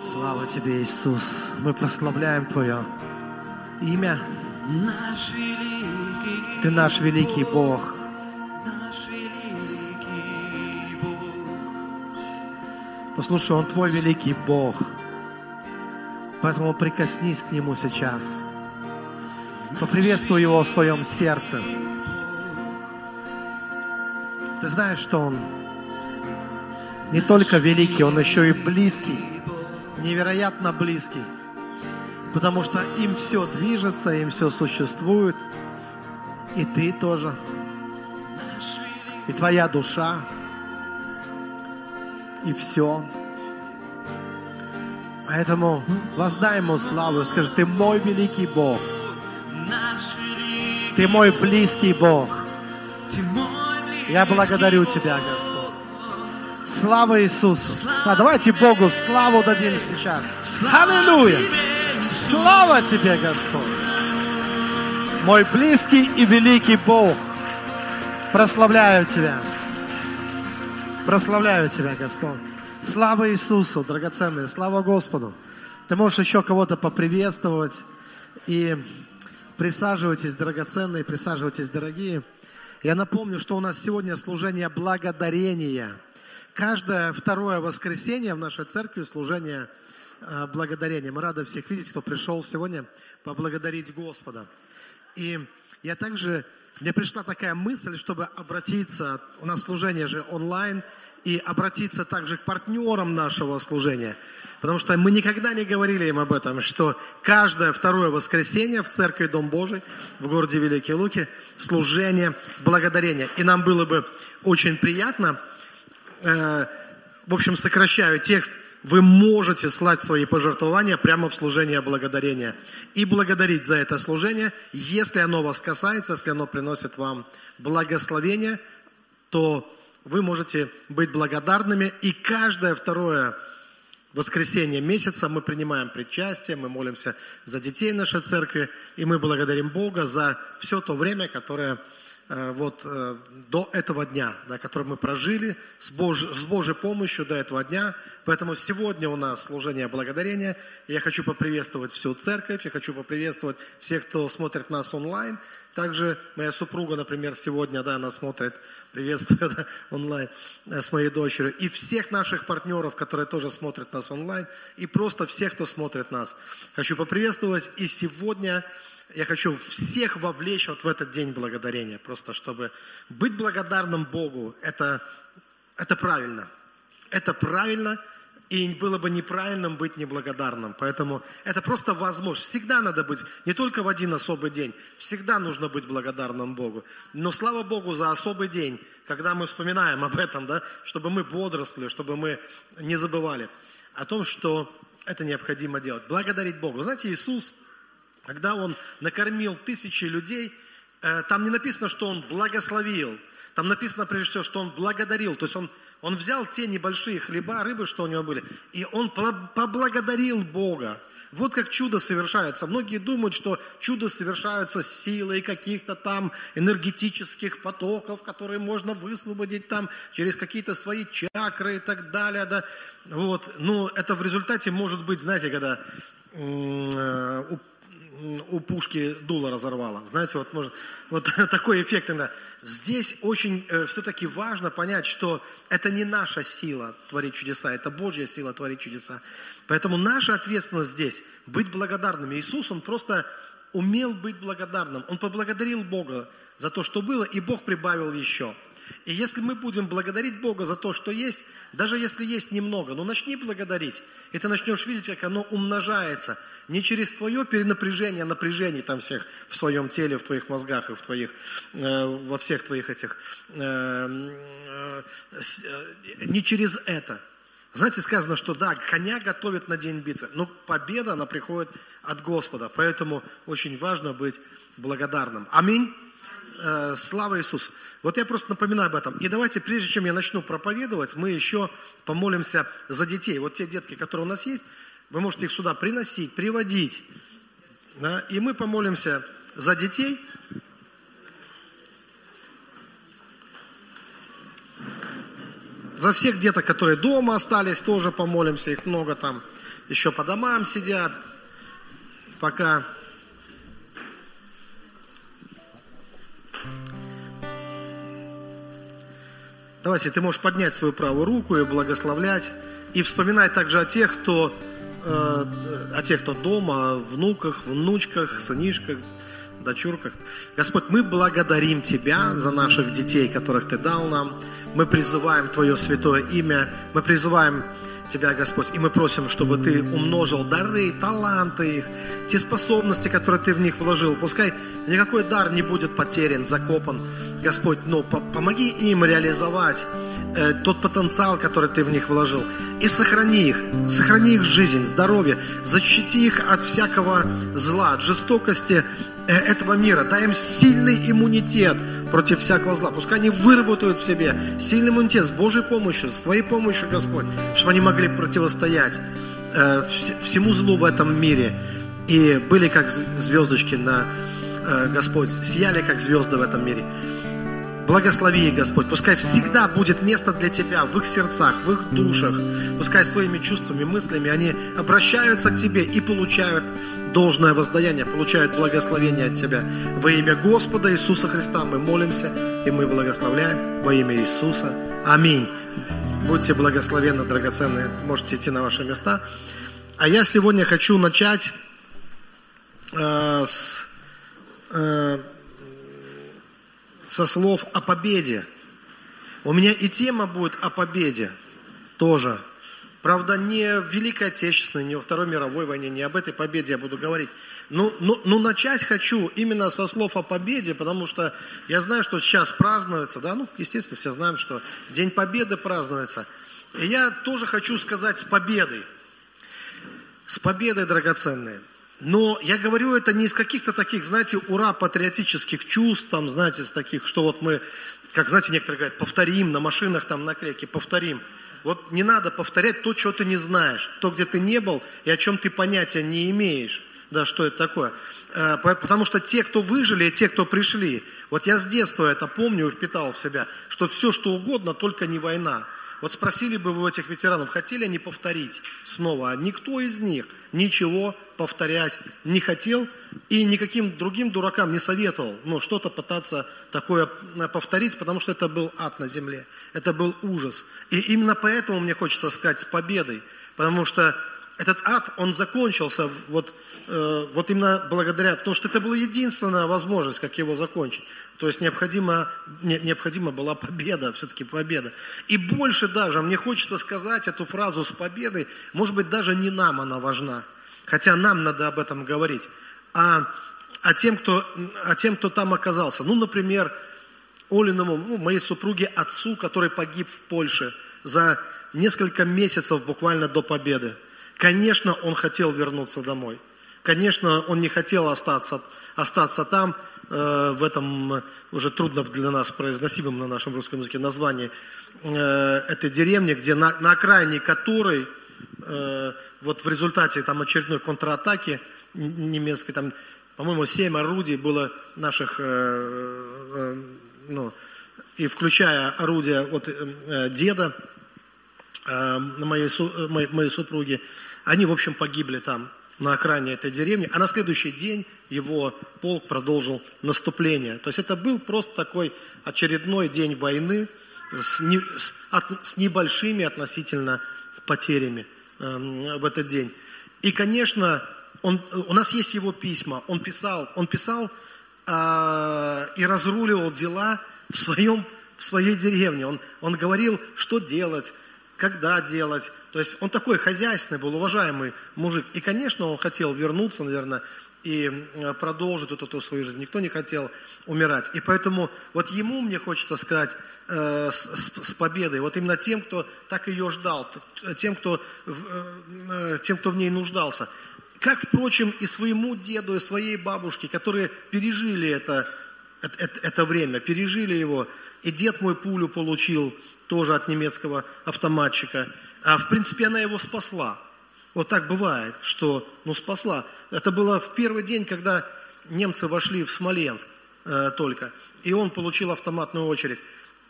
Слава Тебе, Иисус. Мы прославляем Твое имя. Ты наш великий Бог. Послушай, Он Твой великий Бог. Поэтому прикоснись к Нему сейчас. Поприветствуй Его в своем сердце. Ты знаешь, что Он не только великий, Он еще и близкий. Невероятно близкий. Потому что им все движется, им все существует. И ты тоже. И твоя душа. И все. Поэтому воздай Ему славу скажи, Ты мой великий Бог. Ты мой близкий Бог. Я благодарю Тебя, Господь. Слава Иисусу. А давайте Богу славу дадим сейчас. Аллилуйя. Слава Тебе, Господь. Мой близкий и великий Бог. Прославляю Тебя. Прославляю Тебя, Господь. Слава Иисусу, драгоценные. Слава Господу. Ты можешь еще кого-то поприветствовать. И присаживайтесь, драгоценные, присаживайтесь, дорогие. Я напомню, что у нас сегодня служение благодарения. Каждое второе воскресенье в нашей церкви служение э, благодарения. Мы рады всех видеть, кто пришел сегодня поблагодарить Господа. И я также, мне пришла такая мысль, чтобы обратиться, у нас служение же онлайн, и обратиться также к партнерам нашего служения. Потому что мы никогда не говорили им об этом, что каждое второе воскресенье в церкви Дом Божий в городе Великие Луки служение благодарения. И нам было бы очень приятно, э, в общем, сокращаю текст, вы можете слать свои пожертвования прямо в служение благодарения и благодарить за это служение, если оно вас касается, если оно приносит вам благословение, то вы можете быть благодарными. И каждое второе воскресенье месяца мы принимаем причастие, мы молимся за детей нашей церкви, и мы благодарим Бога за все то время, которое вот э, до этого дня, да, который мы прожили с, Бож- с Божьей помощью до этого дня. Поэтому сегодня у нас служение благодарения. Я хочу поприветствовать всю церковь, я хочу поприветствовать всех, кто смотрит нас онлайн. Также моя супруга, например, сегодня, да, она смотрит, приветствую да, онлайн э, с моей дочерью. И всех наших партнеров, которые тоже смотрят нас онлайн. И просто всех, кто смотрит нас. Хочу поприветствовать. И сегодня я хочу всех вовлечь вот в этот день благодарения. Просто чтобы быть благодарным Богу, это, это правильно. Это правильно. И было бы неправильным быть неблагодарным. Поэтому это просто возможность. Всегда надо быть, не только в один особый день, всегда нужно быть благодарным Богу. Но слава Богу за особый день, когда мы вспоминаем об этом, да, чтобы мы бодроствовали, чтобы мы не забывали о том, что это необходимо делать. Благодарить Богу. Знаете, Иисус, когда Он накормил тысячи людей, э, там не написано, что Он благословил. Там написано, прежде всего, что Он благодарил. То есть Он он взял те небольшие хлеба, рыбы, что у него были, и он поблагодарил Бога. Вот как чудо совершается. Многие думают, что чудо совершается силой каких-то там энергетических потоков, которые можно высвободить там через какие-то свои чакры и так далее. Да. Вот. Ну, это в результате может быть, знаете, когда у пушки дуло разорвало. Знаете, вот, может, вот такой эффект иногда. Здесь очень э, все-таки важно понять, что это не наша сила творить чудеса, это Божья сила творить чудеса. Поэтому наша ответственность здесь – быть благодарными. Иисус, Он просто умел быть благодарным. Он поблагодарил Бога за то, что было, и Бог прибавил еще. И если мы будем благодарить Бога за то, что есть, даже если есть немного, ну начни благодарить, и ты начнешь видеть, как оно умножается. Не через твое перенапряжение, напряжение там всех в своем теле, в твоих мозгах и в твоих, э, во всех твоих этих, э, э, не через это. Знаете, сказано, что да, коня готовят на день битвы, но победа, она приходит от Господа. Поэтому очень важно быть благодарным. Аминь. Слава Иисусу. Вот я просто напоминаю об этом. И давайте, прежде чем я начну проповедовать, мы еще помолимся за детей. Вот те детки, которые у нас есть, вы можете их сюда приносить, приводить. Да? И мы помолимся за детей. за всех деток, которые дома остались, тоже помолимся. Их много там еще по домам сидят. Пока Давайте, ты можешь поднять свою правую руку и благословлять. И вспоминать также о тех, кто, э, о тех, кто дома, внуках, внучках, сынишках, дочурках. Господь, мы благодарим Тебя за наших детей, которых Ты дал нам. Мы призываем Твое святое имя. Мы призываем Тебя, Господь, и мы просим, чтобы Ты умножил дары, таланты их, те способности, которые Ты в них вложил. Пускай никакой дар не будет потерян, закопан. Господь, но помоги им реализовать э, тот потенциал, который Ты в них вложил. И сохрани их, сохрани их жизнь, здоровье, защити их от всякого зла, от жестокости, этого мира. Дай им сильный иммунитет против всякого зла. Пускай они выработают в себе сильный иммунитет с Божьей помощью, с Твоей помощью, Господь, чтобы они могли противостоять э, всему злу в этом мире. И были как звездочки на э, Господь, сияли как звезды в этом мире. Благослови их, Господь. Пускай всегда будет место для Тебя в их сердцах, в их душах. Пускай своими чувствами, мыслями они обращаются к Тебе и получают должное воздаяние, получают благословение от Тебя. Во имя Господа Иисуса Христа мы молимся и мы благословляем во имя Иисуса. Аминь. Будьте благословенны, драгоценные. Можете идти на ваши места. А я сегодня хочу начать э, с... Э, со слов о победе. У меня и тема будет о победе тоже. Правда, не в Великой Отечественной, не во Второй мировой войне, не об этой победе я буду говорить. Но, но, но начать хочу именно со слов о победе, потому что я знаю, что сейчас празднуется, да, ну, естественно, все знаем, что День Победы празднуется. И я тоже хочу сказать с победой. С победой, драгоценные. Но я говорю это не из каких-то таких, знаете, ура, патриотических чувств, там, знаете, с таких, что вот мы, как, знаете, некоторые говорят, повторим на машинах, там, наклейки, повторим. Вот не надо повторять то, что ты не знаешь, то, где ты не был и о чем ты понятия не имеешь, да, что это такое. Э, потому что те, кто выжили, и те, кто пришли, вот я с детства это помню и впитал в себя, что все, что угодно, только не война. Вот спросили бы вы этих ветеранов, хотели они повторить снова? А никто из них ничего повторять не хотел и никаким другим дуракам не советовал ну, что-то пытаться такое э, повторить, потому что это был ад на земле, это был ужас. И именно поэтому мне хочется сказать с победой, потому что этот ад, он закончился вот, э, вот именно благодаря, потому что это была единственная возможность, как его закончить. То есть необходима, не, необходима была победа, все-таки победа. И больше даже, мне хочется сказать эту фразу с победой, может быть, даже не нам она важна, хотя нам надо об этом говорить, а, а, тем, кто, а тем, кто там оказался. Ну, например, Олиному, ну, моей супруге, отцу, который погиб в Польше за несколько месяцев буквально до победы. Конечно, он хотел вернуться домой. Конечно, он не хотел остаться, остаться там, э, в этом уже трудно для нас произносимом на нашем русском языке названии э, этой деревни, где на, на окраине которой э, вот в результате там очередной контратаки немецкой, там, по-моему, семь орудий было наших, ну, и включая орудия вот деда, моей, моей, моей супруги, они, в общем, погибли там, на окраине этой деревни, а на следующий день его полк продолжил наступление. То есть это был просто такой очередной день войны с, не, с, от, с небольшими относительно потерями э, в этот день. И, конечно, он, у нас есть его письма. Он писал, он писал э, и разруливал дела в, своем, в своей деревне. Он, он говорил, что делать, когда делать. То есть он такой хозяйственный был, уважаемый мужик. И, конечно, он хотел вернуться, наверное, и э, продолжить вот эту свою жизнь. Никто не хотел умирать. И поэтому вот ему, мне хочется сказать, э, с, с победой, вот именно тем, кто так ее ждал, тем кто, э, э, тем, кто в ней нуждался. Как, впрочем, и своему деду, и своей бабушке, которые пережили это, это, это время, пережили его. И дед мой пулю получил, тоже от немецкого автоматчика. А в принципе она его спасла. Вот так бывает, что ну спасла. Это было в первый день, когда немцы вошли в Смоленск э, только. И он получил автоматную очередь.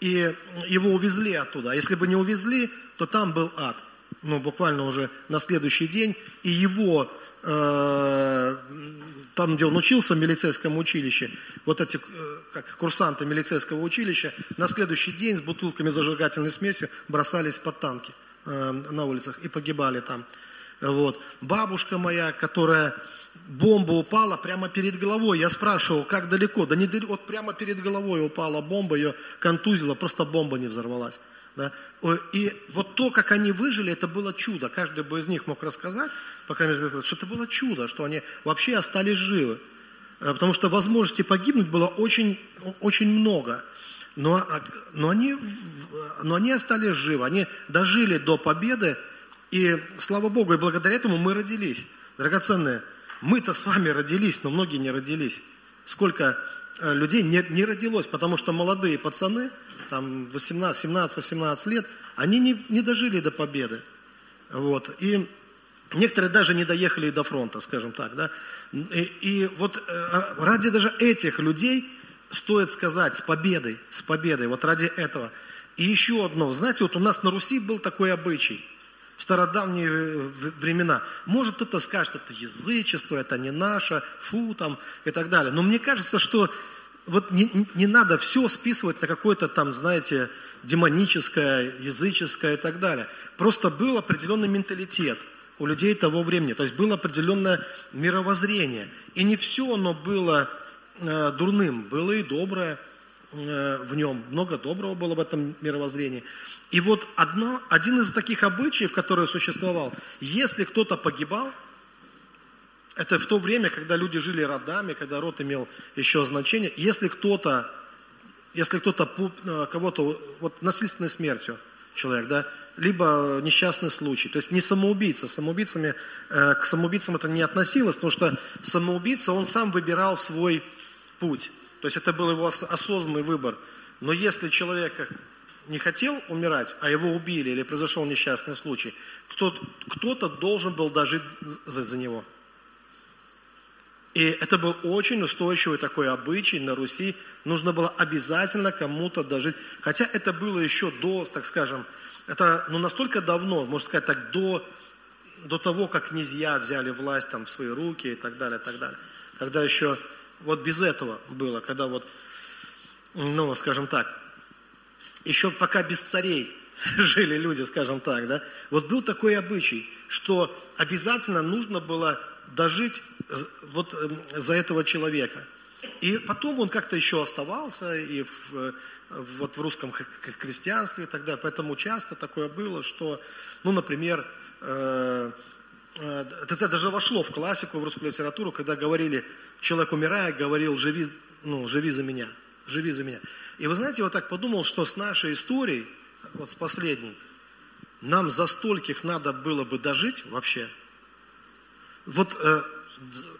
и его увезли оттуда. А если бы не увезли, то там был ад. Ну, буквально уже на следующий день. И его, там, где он учился в милицейском училище, вот эти, э, как курсанты милицейского училища, на следующий день с бутылками зажигательной смеси бросались под танки э, на улицах и погибали там. Вот. Бабушка моя, которая бомба упала прямо перед головой. Я спрашивал, как далеко? Да не далеко, вот прямо перед головой упала бомба, ее контузила, просто бомба не взорвалась. Да? И вот то, как они выжили, это было чудо. Каждый бы из них мог рассказать, пока что это было чудо, что они вообще остались живы. Э, потому что возможности погибнуть было очень, очень много. Но, а, но, они, но они остались живы, они дожили до победы, и слава Богу, и благодаря этому мы родились. Драгоценные, мы-то с вами родились, но многие не родились. Сколько людей не, не родилось, потому что молодые пацаны, там 18, 17, 18 лет, они не, не дожили до победы. Вот. И некоторые даже не доехали до фронта, скажем так. Да? И, и вот э, ради даже этих людей стоит сказать с победой, с победой, вот ради этого. И еще одно, знаете, вот у нас на Руси был такой обычай – в стародавние э, времена. Может, кто-то скажет, это язычество, это не наше, фу, там, и так далее. Но мне кажется, что вот не, не надо все списывать на какое-то там, знаете, демоническое, языческое и так далее. Просто был определенный менталитет у людей того времени. То есть было определенное мировоззрение. И не все оно было э, дурным, было и доброе э, в нем. Много доброго было в этом мировоззрении. И вот одно, один из таких обычаев, который существовал, если кто-то погибал, это в то время, когда люди жили родами, когда род имел еще значение, если кто-то, если кто-то э, кого-то, вот насильственной смертью человек, да, либо несчастный случай, то есть не самоубийца, самоубийцами, э, к самоубийцам это не относилось, потому что самоубийца, он сам выбирал свой путь, то есть это был его осознанный выбор. Но если человека не хотел умирать, а его убили или произошел несчастный случай, кто, кто-то должен был дожить за, за него. И это был очень устойчивый такой обычай на Руси. Нужно было обязательно кому-то дожить. Хотя это было еще до, так скажем, это ну, настолько давно, можно сказать так, до, до того, как князья взяли власть там, в свои руки и так далее, и так далее. Когда еще вот без этого было, когда вот, ну, скажем так, еще пока без царей жили люди, скажем так, да, вот был такой обычай, что обязательно нужно было дожить вот эм, за этого человека. И потом он как-то еще оставался и в, вот в русском так далее. Поэтому часто такое было, что, ну, например, э, э, это даже вошло в классику, в русскую литературу, когда говорили, человек умирая, говорил, живи, ну, живи за меня – живи за меня. И вы знаете, я вот так подумал, что с нашей историей, вот с последней, нам за стольких надо было бы дожить вообще. Вот э,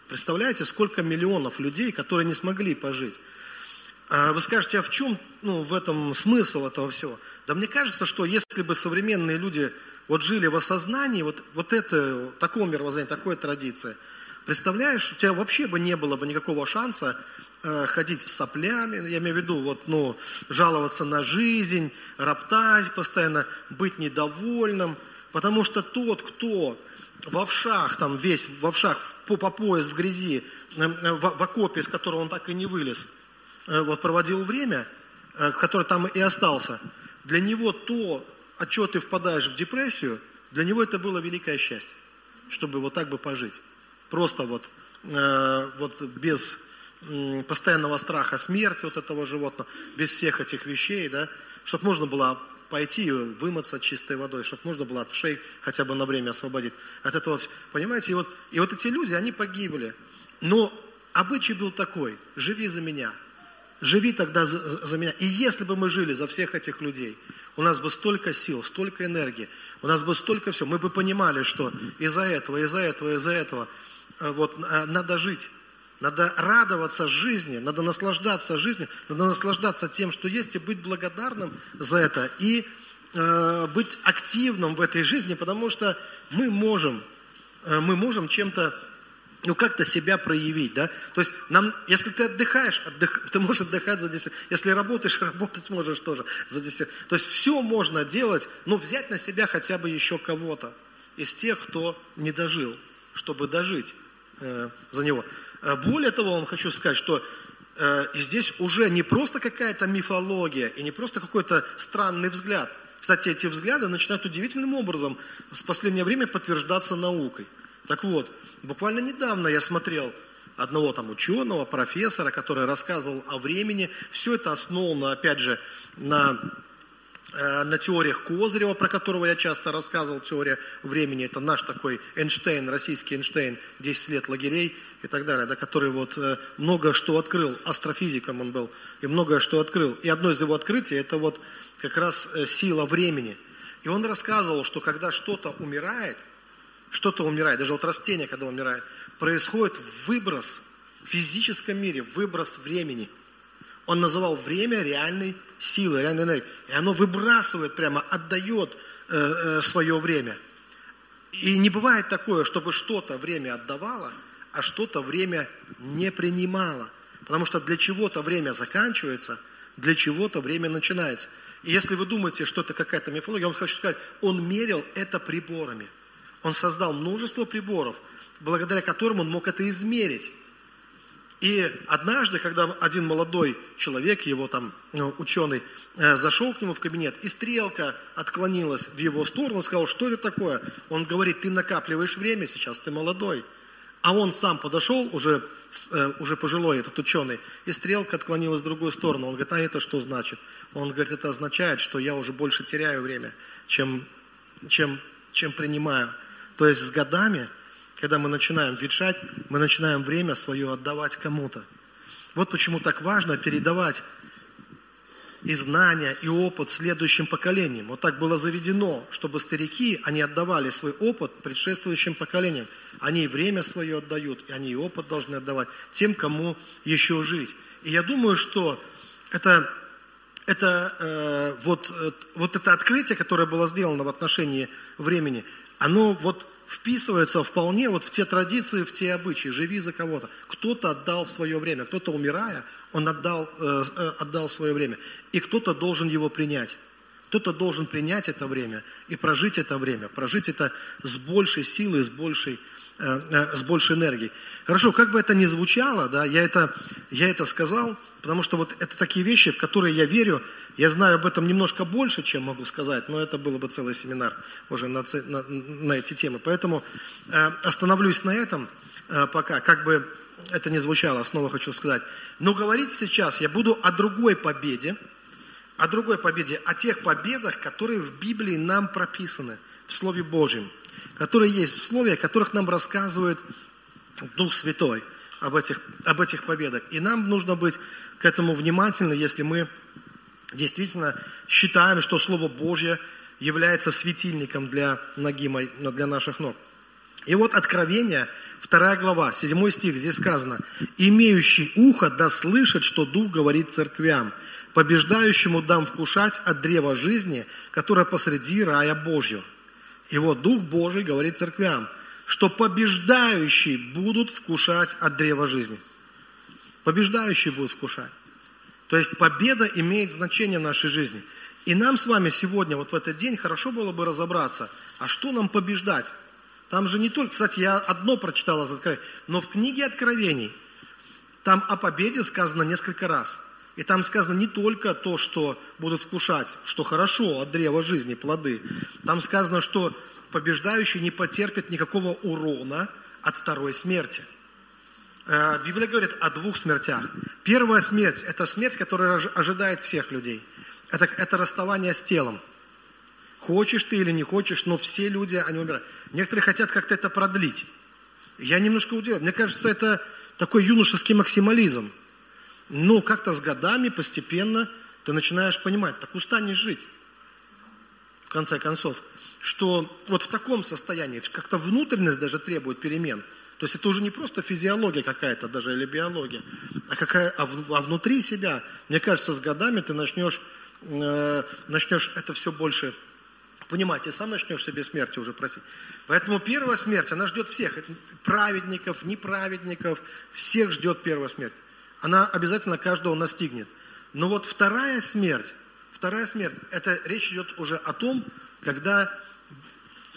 представляете, сколько миллионов людей, которые не смогли пожить. А вы скажете, а в чем ну, в этом смысл этого всего? Да мне кажется, что если бы современные люди вот жили в осознании, вот, вот это, такого мировоззрения, такой традиции, представляешь, у тебя вообще бы не было бы никакого шанса ходить в соплями, я имею в виду, вот, ну, жаловаться на жизнь, роптать постоянно, быть недовольным, потому что тот, кто в овшах, там весь в овшах, по, по пояс в грязи, э, э, в, в окопе, из которого он так и не вылез, вот проводил время, который там и остался, для него то, от чего ты впадаешь в депрессию, для него это было великое счастье, чтобы вот так бы пожить. Просто вот, вот без постоянного страха смерти вот этого животного, без всех этих вещей, да, чтобы можно было пойти и вымыться чистой водой, чтобы можно было от шеи хотя бы на время освободить от этого. Понимаете, и вот, и вот эти люди, они погибли. Но обычай был такой, живи за меня, живи тогда за, за меня. И если бы мы жили за всех этих людей, у нас бы столько сил, столько энергии, у нас бы столько всего, мы бы понимали, что из-за этого, из-за этого, из-за этого э, вот, э, надо жить надо радоваться жизни, надо наслаждаться жизнью, надо наслаждаться тем, что есть, и быть благодарным за это, и э, быть активным в этой жизни, потому что мы можем, э, мы можем чем-то ну, как-то себя проявить, да. То есть нам, если ты отдыхаешь, отдых, ты можешь отдыхать за 10, если работаешь, работать можешь тоже за 10. То есть все можно делать, но взять на себя хотя бы еще кого-то из тех, кто не дожил, чтобы дожить э, за него. Э, более того, вам хочу сказать, что э, здесь уже не просто какая-то мифология и не просто какой-то странный взгляд. Кстати, эти взгляды начинают удивительным образом в последнее время подтверждаться наукой. Так вот, буквально недавно я смотрел одного там ученого, профессора, который рассказывал о времени. Все это основано, опять же, на, э, на теориях Козырева, про которого я часто рассказывал, теория времени. Это наш такой Эйнштейн, российский Эйнштейн, 10 лет лагерей и так далее, да, который вот э, много что открыл, астрофизиком он был, и многое что открыл. И одно из его открытий, это вот как раз э, сила времени. И он рассказывал, что когда что-то умирает – что-то умирает, даже вот растение, когда умирает, происходит выброс в физическом мире, выброс времени. Он называл время реальной силой, реальной энергией. И оно выбрасывает прямо, отдает э, э, свое время. И не бывает такое, чтобы что-то время отдавало, а что-то время не принимало. Потому что для чего-то время заканчивается, для чего-то время начинается. И если вы думаете, что это какая-то мифология, он хочу сказать, он мерил это приборами. Он создал множество приборов, благодаря которым он мог это измерить. И однажды, когда один молодой человек, его там ну, ученый, э, зашел к нему в кабинет, и стрелка отклонилась в его сторону, он сказал, что это такое? Он говорит, ты накапливаешь время сейчас, ты молодой. А он сам подошел, уже, э, уже пожилой этот ученый, и стрелка отклонилась в другую сторону. Он говорит, а это что значит? Он говорит, это означает, что я уже больше теряю время, чем, чем, чем принимаю. То есть с годами, когда мы начинаем ветшать, мы начинаем время свое отдавать кому-то. Вот почему так важно передавать и знания, и опыт следующим поколениям. Вот так было заведено, чтобы старики, они отдавали свой опыт предшествующим поколениям. Они время свое отдают, и они и опыт должны отдавать тем, кому еще жить. И я думаю, что это, это, э, вот, э, вот это открытие, которое было сделано в отношении времени, оно вот вписывается вполне вот в те традиции, в те обычаи. Живи за кого-то. Кто-то отдал свое время, кто-то умирая, он отдал, э, э, отдал свое время. И кто-то должен его принять. Кто-то должен принять это время и прожить это время, прожить это с большей силой, с большей, э, с большей энергией. Хорошо, как бы это ни звучало, да, я это, я это сказал, Потому что вот это такие вещи, в которые я верю, я знаю об этом немножко больше, чем могу сказать, но это было бы целый семинар уже на, на, на эти темы. Поэтому остановлюсь на этом пока, как бы это ни звучало, снова хочу сказать. Но говорить сейчас я буду о другой победе, о другой победе, о тех победах, которые в Библии нам прописаны, в Слове Божьем, которые есть в Слове, о которых нам рассказывает Дух Святой об этих, об этих победах. И нам нужно быть к этому внимательны, если мы действительно считаем, что Слово Божье является светильником для ноги, для наших ног. И вот Откровение, вторая глава, седьмой стих, здесь сказано, «Имеющий ухо да слышит, что Дух говорит церквям, побеждающему дам вкушать от древа жизни, которое посреди рая Божьего». И вот Дух Божий говорит церквям, что побеждающие будут вкушать от древа жизни – Побеждающий будет вкушать. То есть победа имеет значение в нашей жизни. И нам с вами сегодня, вот в этот день, хорошо было бы разобраться, а что нам побеждать? Там же не только, кстати, я одно прочитал из Откровения, но в книге Откровений там о победе сказано несколько раз. И там сказано не только то, что будут вкушать, что хорошо от древа жизни, плоды. Там сказано, что побеждающий не потерпит никакого урона от второй смерти – Э, Библия говорит о двух смертях. Первая смерть – это смерть, которая ожидает всех людей. Это, это расставание с телом. Хочешь ты или не хочешь, но все люди, они умирают. Некоторые хотят как-то это продлить. Я немножко удивлен. Мне кажется, это такой юношеский максимализм. Но как-то с годами, постепенно ты начинаешь понимать, так устанешь жить, в конце концов, что вот в таком состоянии, как-то внутренность даже требует перемен – то есть это уже не просто физиология какая-то даже или биология, а, какая, а, в, а внутри себя, мне кажется, с годами ты начнешь, э, начнешь это все больше понимаете, сам начнешь себе смерти уже просить. Поэтому первая смерть, она ждет всех, праведников, неправедников, всех ждет первая смерть. Она обязательно каждого настигнет. Но вот вторая смерть, вторая смерть, это речь идет уже о том, когда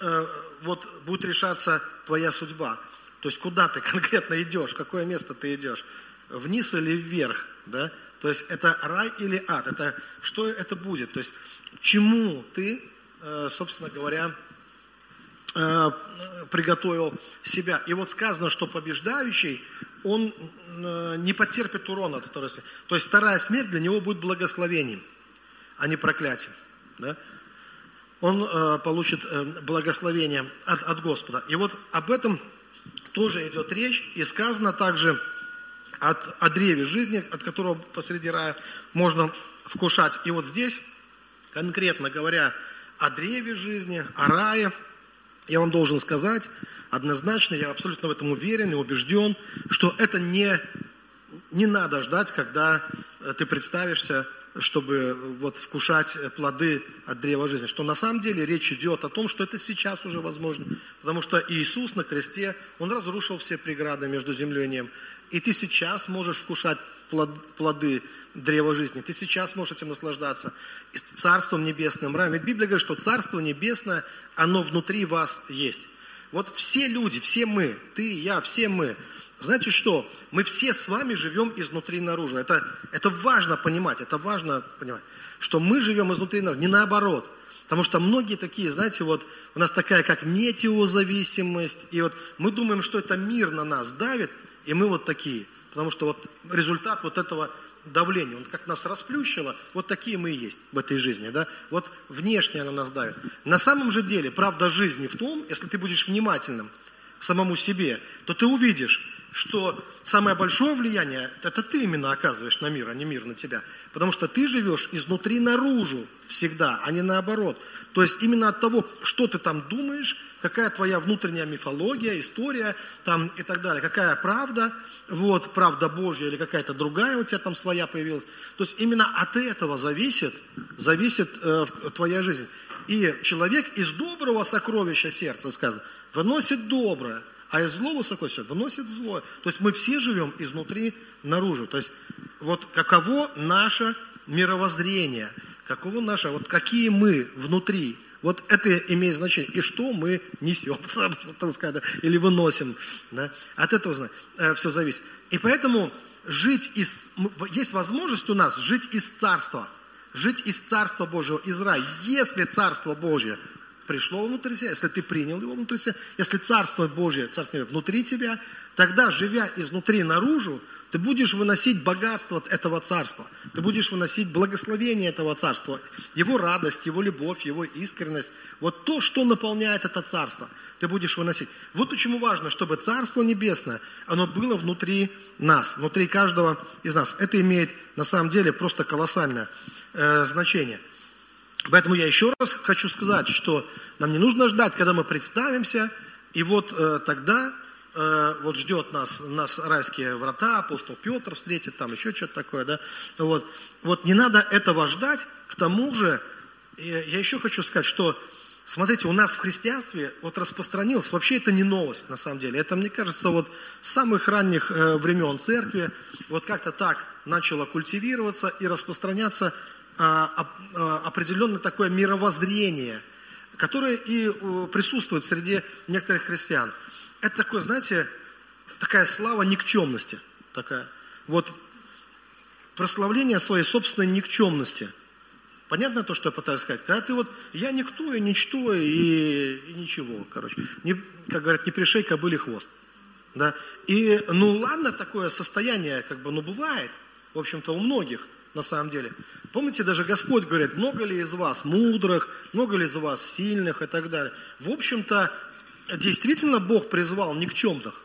э, вот будет решаться твоя судьба. То есть куда ты конкретно идешь, в какое место ты идешь, вниз или вверх, да? То есть это рай или ад, это что это будет, то есть чему ты, собственно говоря, э, приготовил себя. И вот сказано, что побеждающий, он э, не потерпит урона от второй смерти. То есть вторая смерть для него будет благословением, а не проклятием. Да? Он э, получит э, благословение от, от Господа. И вот об этом тоже идет речь. И сказано также от, о древе жизни, от которого посреди рая можно вкушать. И вот здесь, конкретно говоря о древе жизни, о рае, я вам должен сказать однозначно, я абсолютно в этом уверен и убежден, что это не, не надо ждать, когда ты представишься чтобы вот вкушать плоды от древа жизни. Что на самом деле речь идет о том, что это сейчас уже возможно. Потому что Иисус на кресте, Он разрушил все преграды между землей и небом. И ты сейчас можешь вкушать плоды древа жизни. Ты сейчас можешь этим наслаждаться. И Царством небесным раем. Ведь Библия говорит, что Царство небесное, оно внутри вас есть. Вот все люди, все мы, ты, я, все мы, знаете что? Мы все с вами живем изнутри наружу. Это, это важно понимать, это важно понимать, что мы живем изнутри наружу, не наоборот. Потому что многие такие, знаете, вот у нас такая как метеозависимость, и вот мы думаем, что это мир на нас давит, и мы вот такие. Потому что вот результат вот этого давления, он как нас расплющило, вот такие мы и есть в этой жизни, да? Вот внешне оно нас давит. На самом же деле, правда жизни в том, если ты будешь внимательным к самому себе, то ты увидишь, что самое большое влияние, это ты именно оказываешь на мир, а не мир на тебя. Потому что ты живешь изнутри наружу всегда, а не наоборот. То есть именно от того, что ты там думаешь, какая твоя внутренняя мифология, история там и так далее, какая правда, вот, правда Божья или какая-то другая у тебя там своя появилась. То есть именно от этого зависит, зависит э, твоя жизнь. И человек из доброго сокровища сердца, сказано, выносит доброе, а из злого сокровища выносит злое. То есть мы все живем изнутри наружу. То есть вот каково наше мировоззрение, каково наше, вот какие мы внутри, вот это имеет значение. И что мы несем, или выносим. Да? От этого э, все зависит. И поэтому жить из... Есть возможность у нас жить из Царства. Жить из Царства Божьего, из рая. Если Царство Божье пришло внутрь себя, если ты принял его внутрь себя, если Царство Божье, Царство внутри тебя, тогда, живя изнутри наружу, ты будешь выносить богатство этого царства. Ты будешь выносить благословение этого царства. Его радость, его любовь, его искренность. Вот то, что наполняет это царство, ты будешь выносить. Вот почему важно, чтобы царство небесное, оно было внутри нас, внутри каждого из нас. Это имеет на самом деле просто колоссальное э, значение. Поэтому я еще раз хочу сказать, что нам не нужно ждать, когда мы представимся, и вот э, тогда э, вот ждет нас, нас райские врата, апостол Петр встретит, там еще что-то такое, да. Вот, вот не надо этого ждать, к тому же, я еще хочу сказать, что Смотрите, у нас в христианстве вот распространилось, вообще это не новость на самом деле, это, мне кажется, вот с самых ранних э, времен церкви, вот как-то так начало культивироваться и распространяться а, а, определенное такое мировоззрение, которое и присутствует среди некоторых христиан. Это такое, знаете, такая слава никчемности. Такая. Вот прославление своей собственной никчемности. Понятно то, что я пытаюсь сказать? Когда ты вот, я никто и ничто и, и ничего, короче. Не, как говорят, не пришей кобыли хвост. Да? И, ну ладно, такое состояние, как бы, ну бывает, в общем-то, у многих на самом деле. Помните, даже Господь говорит, много ли из вас мудрых, много ли из вас сильных и так далее. В общем-то, действительно Бог призвал никчемных.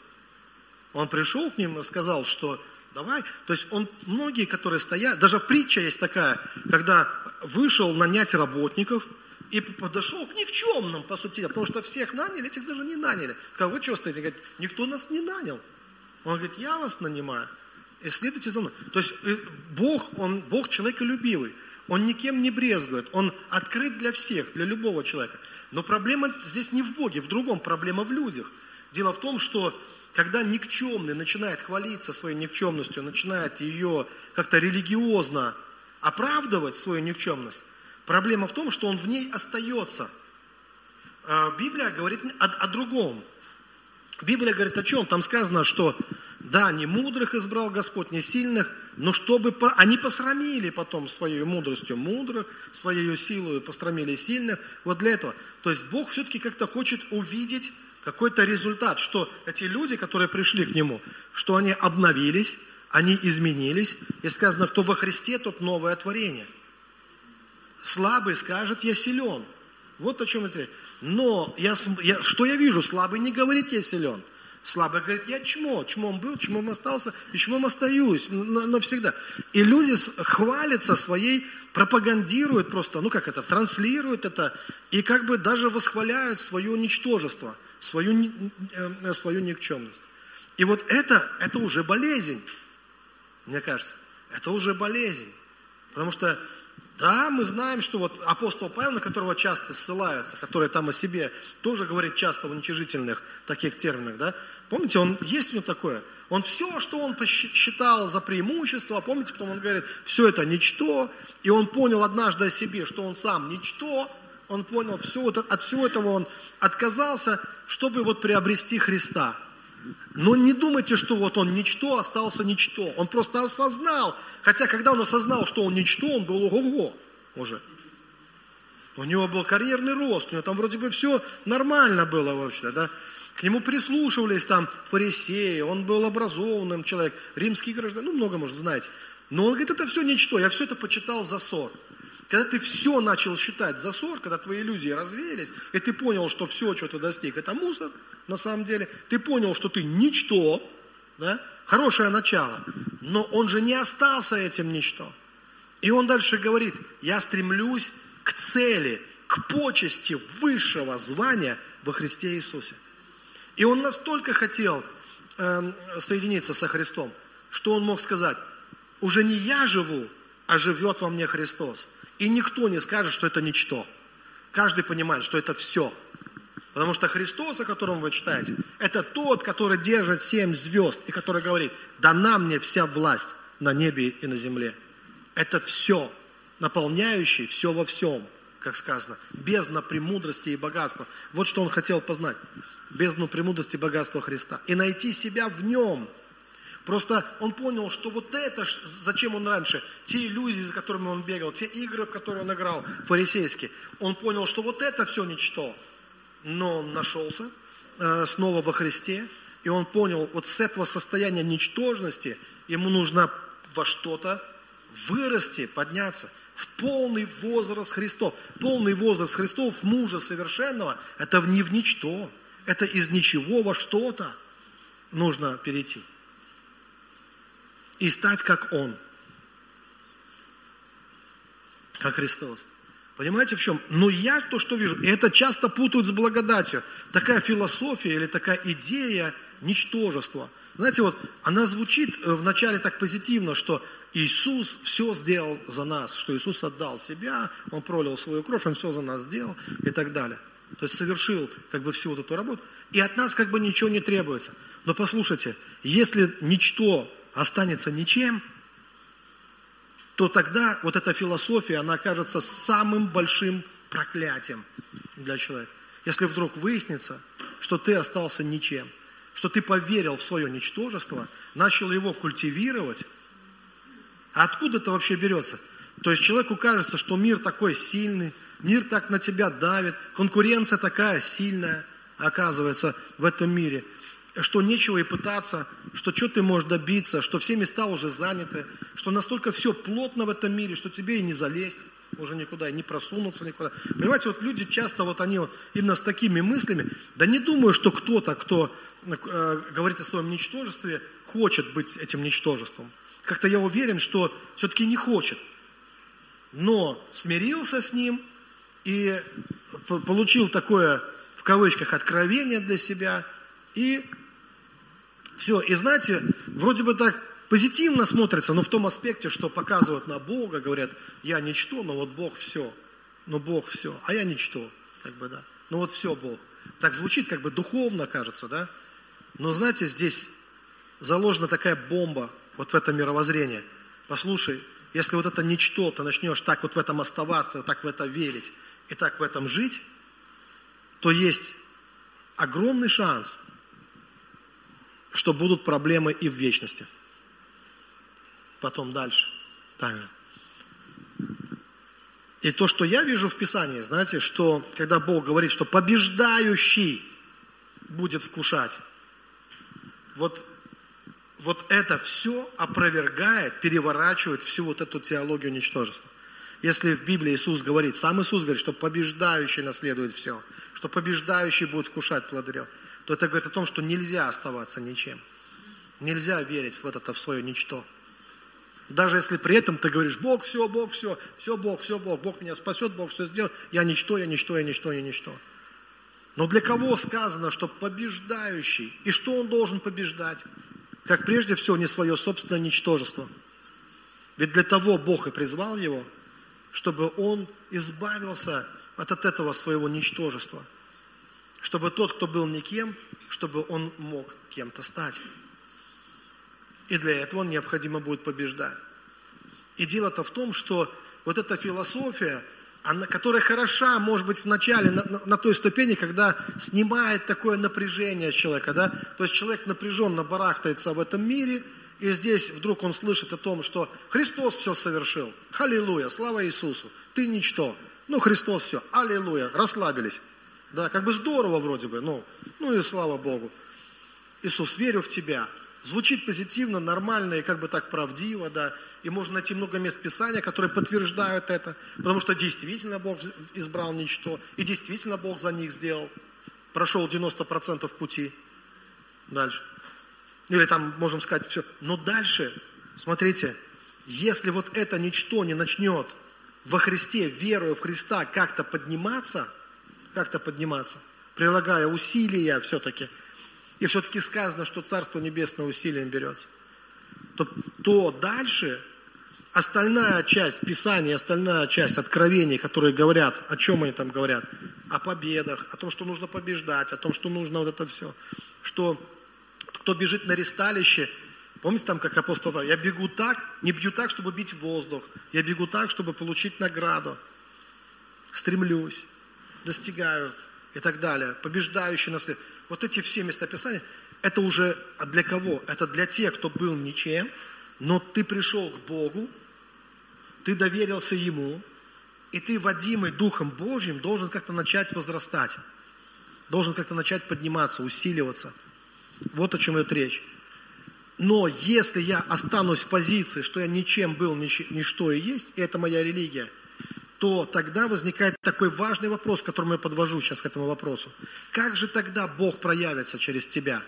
Он пришел к ним и сказал, что давай, то есть он, многие, которые стоят, даже притча есть такая, когда вышел нанять работников и подошел к никчемным, по сути, потому что всех наняли, этих даже не наняли. Сказал, вы что стоите? Говорит, никто нас не нанял. Он говорит, я вас нанимаю и следуйте за мной. То есть э, Бог, Он Бог человеколюбивый. Он никем не брезгует. Он открыт для всех, для любого человека. Но проблема здесь не в Боге, в другом. Проблема в людях. Дело в том, что когда никчемный начинает хвалиться своей никчемностью, начинает ее как-то религиозно оправдывать, свою никчемность, проблема в том, что он в ней остается. А Библия говорит о, о другом. Библия говорит о чем? Там сказано, что да, не мудрых избрал Господь, не сильных, но чтобы по, они посрамили потом своей мудростью мудрых, своей силой посрамили сильных. Вот для этого. То есть Бог все-таки как-то хочет увидеть какой-то результат, что эти люди, которые пришли к Нему, что они обновились, они изменились. И сказано, кто во Христе, тот новое творение. Слабый скажет, я силен. Вот о чем это. Но я, я, что я вижу? Слабый не говорит, я силен. Слабый говорит, я чмо, чмом был, чмом остался, и чмом остаюсь навсегда. И люди хвалятся своей, пропагандируют просто, ну как это, транслируют это, и как бы даже восхваляют свое ничтожество, свою, э, свою никчемность. И вот это, это уже болезнь, мне кажется. Это уже болезнь. Потому что да, мы знаем, что вот апостол Павел, на которого часто ссылаются, который там о себе тоже говорит часто в уничижительных таких терминах, да, помните, он есть у него такое, он все, что он считал за преимущество, помните, потом он говорит, все это ничто, и он понял однажды о себе, что он сам ничто, он понял, все, от всего этого он отказался, чтобы вот приобрести Христа. Но не думайте, что вот он ничто, остался ничто. Он просто осознал, Хотя, когда он осознал, что он ничто, он был ого-го уже. У него был карьерный рост, у него там вроде бы все нормально было вообще, да. К нему прислушивались там фарисеи, он был образованным человек, римский гражданин, ну много, может, знаете. Но он говорит, это все ничто, я все это почитал за ссор. Когда ты все начал считать за ссор, когда твои иллюзии развеялись, и ты понял, что все, что ты достиг, это мусор, на самом деле, ты понял, что ты ничто, да, хорошее начало. Но он же не остался этим ничто. И он дальше говорит, я стремлюсь к цели, к почести высшего звания во Христе Иисусе. И он настолько хотел э, соединиться со Христом, что он мог сказать, уже не я живу, а живет во мне Христос. И никто не скажет, что это ничто. Каждый понимает, что это все – Потому что Христос, о котором вы читаете, это тот, который держит семь звезд и который говорит, дана мне вся власть на небе и на земле. Это все, наполняющий все во всем, как сказано, бездна премудрости и богатства. Вот что он хотел познать. Бездну премудрости и богатства Христа. И найти себя в нем. Просто он понял, что вот это, зачем он раньше, те иллюзии, за которыми он бегал, те игры, в которые он играл, фарисейские, он понял, что вот это все ничто. Но он нашелся э, снова во Христе, и он понял, вот с этого состояния ничтожности ему нужно во что-то вырасти, подняться. В полный возраст Христов. Полный возраст Христов, мужа совершенного, это не в ничто, это из ничего во что-то нужно перейти. И стать как Он, как Христос. Понимаете в чем? Но я то, что вижу, и это часто путают с благодатью. Такая философия или такая идея ничтожества. Знаете, вот она звучит э, вначале так позитивно, что Иисус все сделал за нас, что Иисус отдал себя, Он пролил свою кровь, Он все за нас сделал и так далее. То есть совершил как бы всю вот эту работу, и от нас как бы ничего не требуется. Но послушайте, если ничто останется ничем, то тогда вот эта философия, она окажется самым большим проклятием для человека. Если вдруг выяснится, что ты остался ничем, что ты поверил в свое ничтожество, начал его культивировать, а откуда это вообще берется? То есть человеку кажется, что мир такой сильный, мир так на тебя давит, конкуренция такая сильная, оказывается, в этом мире – что нечего и пытаться, что что ты можешь добиться, что все места уже заняты, что настолько все плотно в этом мире, что тебе и не залезть уже никуда, и не просунуться никуда. Понимаете, вот люди часто вот они вот именно с такими мыслями, да не думаю, что кто-то, кто э, говорит о своем ничтожестве, хочет быть этим ничтожеством. Как-то я уверен, что все-таки не хочет. Но смирился с ним и получил такое, в кавычках, откровение для себя и все, и знаете, вроде бы так позитивно смотрится, но в том аспекте, что показывают на Бога, говорят, я ничто, но вот Бог все. Но Бог все, а я ничто. Как бы, да. Ну вот все Бог. Так звучит как бы духовно, кажется, да? Но знаете, здесь заложена такая бомба вот в это мировоззрение. Послушай, если вот это ничто, ты начнешь так вот в этом оставаться, так в это верить и так в этом жить, то есть огромный шанс, что будут проблемы и в вечности. Потом дальше. Также. И то, что я вижу в Писании, знаете, что когда Бог говорит, что побеждающий будет вкушать, вот, вот это все опровергает, переворачивает всю вот эту теологию ничтожества. Если в Библии Иисус говорит, сам Иисус говорит, что побеждающий наследует все, что побеждающий будет вкушать плоды то это говорит о том, что нельзя оставаться ничем. Нельзя верить в это, в свое ничто. Даже если при этом ты говоришь, Бог, все, Бог, все, все, Бог, все, Бог, Бог меня спасет, Бог все сделает, я ничто, я ничто, я ничто, я ничто. Но для кого сказано, что побеждающий, и что он должен побеждать? Как прежде всего не свое собственное ничтожество. Ведь для того Бог и призвал его, чтобы он избавился от, от этого своего ничтожества. Чтобы тот, кто был никем, чтобы он мог кем-то стать. И для этого необходимо будет побеждать. И дело-то в том, что вот эта философия, она, которая хороша, может быть, в начале, на, на, на той ступени, когда снимает такое напряжение человека, да, то есть человек напряженно барахтается в этом мире, и здесь вдруг он слышит о том, что Христос все совершил. Аллилуйя, слава Иисусу, ты ничто. Ну, Христос все, аллилуйя, расслабились. Да, как бы здорово вроде бы, ну, ну и слава Богу. Иисус, верю в Тебя, Звучит позитивно, нормально и как бы так правдиво, да. И можно найти много мест Писания, которые подтверждают это, потому что действительно Бог избрал ничто, и действительно Бог за них сделал. Прошел 90% пути. Дальше. Или там можем сказать все. Но дальше, смотрите, если вот это ничто не начнет во Христе, веруя в Христа, как-то подниматься, как-то подниматься, прилагая усилия все-таки – и все-таки сказано, что Царство Небесное усилием берется, то, то дальше остальная часть Писания, остальная часть откровений, которые говорят, о чем они там говорят, о победах, о том, что нужно побеждать, о том, что нужно вот это все, что кто бежит на ресталище, помните там, как апостол я бегу так, не бью так, чтобы бить воздух, я бегу так, чтобы получить награду, стремлюсь, достигаю и так далее, побеждающий наследие вот эти все местописания, это уже для кого? Это для тех, кто был ничем, но ты пришел к Богу, ты доверился Ему, и ты, водимый Духом Божьим, должен как-то начать возрастать, должен как-то начать подниматься, усиливаться. Вот о чем идет речь. Но если я останусь в позиции, что я ничем был, ничто и есть, и это моя религия – то тогда возникает такой важный вопрос, к которому я подвожу сейчас к этому вопросу. Как же тогда Бог проявится через тебя?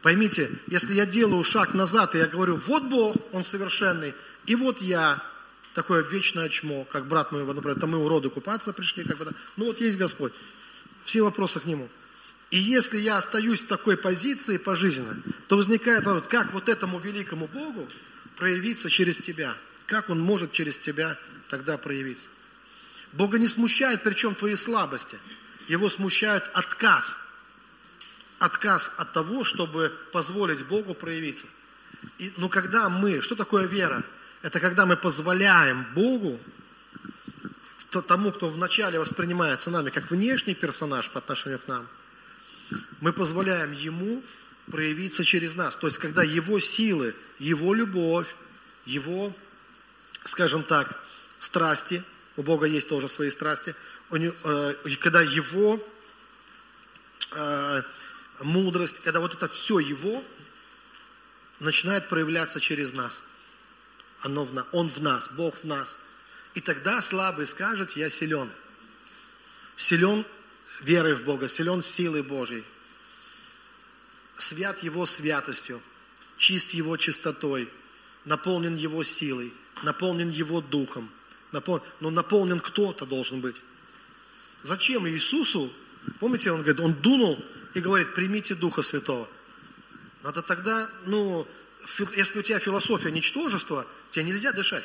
Поймите, если я делаю шаг назад, и я говорю, вот Бог, Он совершенный, и вот я, такое вечное чмо, как брат мой, например, там мы уроды купаться пришли, как бы, ну вот есть Господь, все вопросы к Нему. И если я остаюсь в такой позиции пожизненно, то возникает вопрос, как вот этому великому Богу проявиться через тебя? Как Он может через тебя тогда проявиться. Бога не смущает, причем твои слабости. Его смущает отказ. Отказ от того, чтобы позволить Богу проявиться. И, но когда мы, что такое вера? Это когда мы позволяем Богу, тому, кто вначале воспринимается нами как внешний персонаж по отношению к нам, мы позволяем Ему проявиться через нас. То есть, когда Его силы, Его любовь, Его, скажем так, страсти, у Бога есть тоже свои страсти, э, когда Его э, мудрость, когда вот это все Его начинает проявляться через нас. Оно в нас, Он в нас, Бог в нас. И тогда слабый скажет, я силен. Силен верой в Бога, силен силой Божьей. Свят Его святостью, чист Его чистотой, наполнен Его силой, наполнен Его духом – Напол... Но наполнен кто-то должен быть. Зачем Иисусу, помните, он говорит, он дунул и говорит, примите Духа Святого. Надо тогда, ну, если у тебя философия ничтожества, тебе нельзя дышать,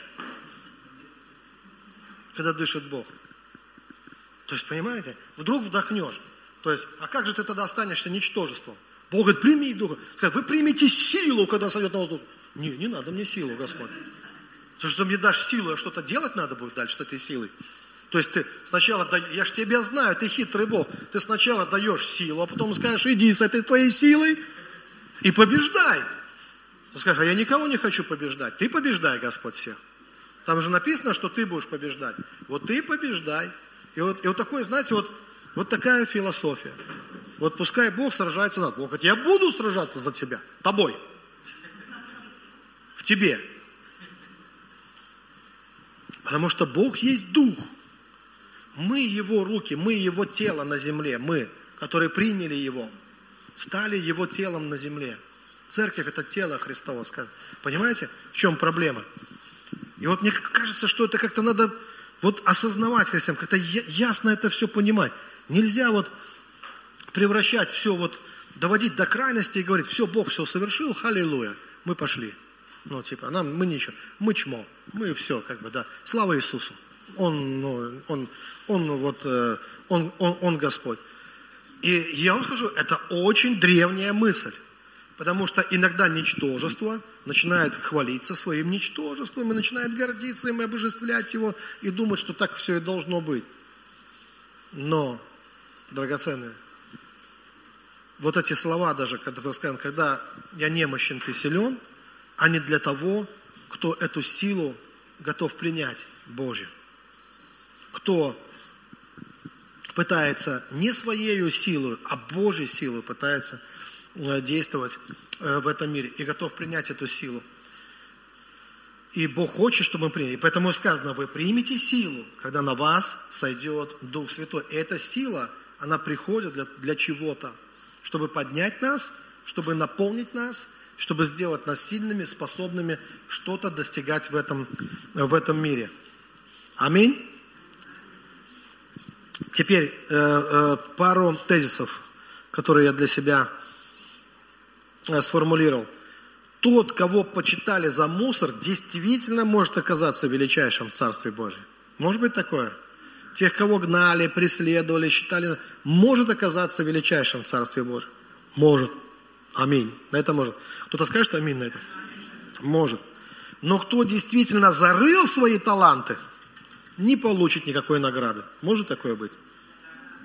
когда дышит Бог. То есть, понимаете, вдруг вдохнешь. То есть, а как же ты тогда останешься ничтожеством? Бог говорит, прими духа. Вы примите силу, когда сойдет на воздух. Не, не надо мне силу, Господь. Потому что ты мне дашь силу, а что-то делать надо будет дальше с этой силой. То есть ты сначала, я ж тебя знаю, ты хитрый Бог. Ты сначала даешь силу, а потом скажешь, иди с этой твоей силой и побеждай. Ты скажешь, а я никого не хочу побеждать. Ты побеждай, Господь, всех. Там же написано, что ты будешь побеждать. Вот ты побеждай. И вот, и вот такое, знаете, вот, вот такая философия. Вот пускай Бог сражается над. Бог говорит, я буду сражаться за тебя, тобой. В тебе. Потому что Бог есть Дух. Мы Его руки, мы Его тело на земле, мы, которые приняли Его, стали Его телом на земле. Церковь – это тело Христова. скажем. Понимаете, в чем проблема? И вот мне кажется, что это как-то надо вот осознавать христиан, как-то ясно это все понимать. Нельзя вот превращать все вот, доводить до крайности и говорить, все, Бог все совершил, халилуя, мы пошли. Ну, типа, нам, мы ничего, мы чмо, мы все, как бы, да. Слава Иисусу. Он, ну, он, он, вот, э, он, он, он Господь. И я вам скажу, это очень древняя мысль. Потому что иногда ничтожество начинает хвалиться своим ничтожеством и начинает гордиться им и обожествлять его и думать, что так все и должно быть. Но, драгоценные, вот эти слова даже, когда сказано, когда я немощен, ты силен, они для того, кто эту силу готов принять Божью. Кто пытается не своей силой, а Божьей силой пытается э, действовать э, в этом мире и готов принять эту силу. И Бог хочет, чтобы мы приняли. Поэтому сказано, вы примете силу, когда на вас сойдет Дух Святой. И эта сила, она приходит для, для чего-то, чтобы поднять нас, чтобы наполнить нас, чтобы сделать нас сильными, способными что-то достигать в этом, в этом мире. Аминь. Теперь э, э, пару тезисов, которые я для себя э, сформулировал. Тот, кого почитали за мусор, действительно может оказаться величайшим в Царстве Божьем. Может быть такое? Тех, кого гнали, преследовали, считали, может оказаться величайшим в Царстве Божьем. Может. Аминь. На это может. Кто-то скажет аминь на это? Может. Но кто действительно зарыл свои таланты, не получит никакой награды. Может такое быть?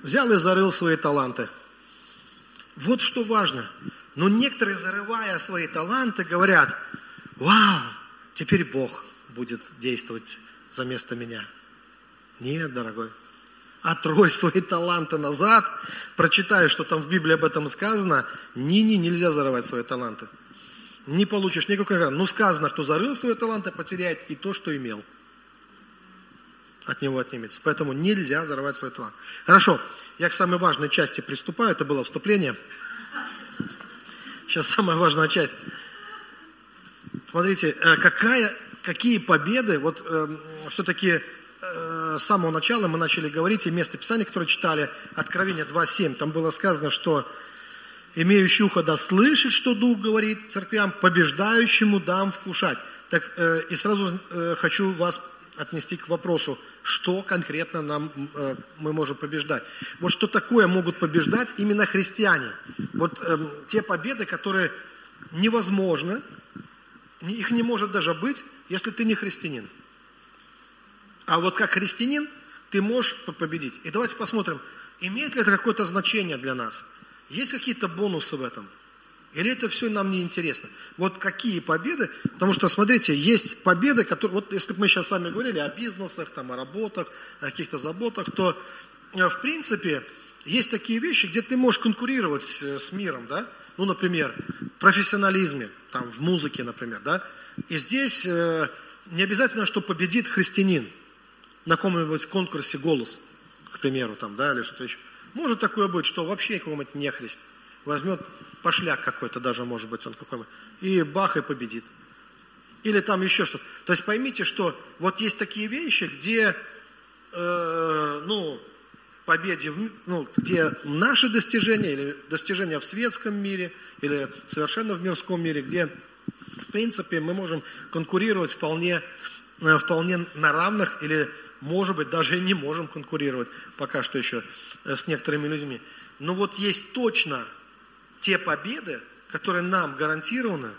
Взял и зарыл свои таланты. Вот что важно. Но некоторые, зарывая свои таланты, говорят, вау, теперь Бог будет действовать за место меня. Нет, дорогой. Отрой свои таланты назад, прочитай, что там в Библии об этом сказано. Не-не, нельзя зарывать свои таланты. Не получишь никакой награды. Ну, сказано, кто зарыл свои таланты, потеряет и то, что имел. От него отнимется. Поэтому нельзя зарывать свой талант. Хорошо, я к самой важной части приступаю. Это было вступление. Сейчас самая важная часть. Смотрите, э, какая, какие победы, вот э, все-таки э, с самого начала мы начали говорить, и место Писания, которое читали, Откровение 2.7, там было сказано, что имеющий ухо да слышит, что Дух говорит церквям, побеждающему дам вкушать. Так, э, и сразу э, хочу вас отнести к вопросу, что конкретно нам, э, мы можем побеждать. Вот что такое могут побеждать именно христиане. Вот э, те победы, которые невозможны, их не может даже быть, если ты не христианин. А вот как христианин ты можешь победить. И давайте посмотрим, имеет ли это какое-то значение для нас. Есть какие-то бонусы в этом? Или это все нам не интересно? Вот какие победы? Потому что, смотрите, есть победы, которые... Вот если бы мы сейчас с вами говорили о бизнесах, там, о работах, о каких-то заботах, то, э, в принципе, есть такие вещи, где ты можешь конкурировать э, с миром, да? Ну, например, в профессионализме, там, в музыке, например, да? И здесь э, не обязательно, что победит христианин на каком-нибудь конкурсе «Голос», к примеру, там, да, или что-то еще. Может такое быть, что вообще какой-нибудь нехрист возьмет пошляк какой-то даже, может быть, он какой-нибудь, и бах, и победит. Или там еще что-то. То есть поймите, что вот есть такие вещи, где, э, ну, победе, ну, где наши достижения или достижения в светском мире, или совершенно в мирском мире, где В принципе, мы можем конкурировать вполне, э, вполне на равных или, может быть, даже и не можем конкурировать пока что еще э, с некоторыми людьми. Но вот есть точно те победы, которые нам гарантированы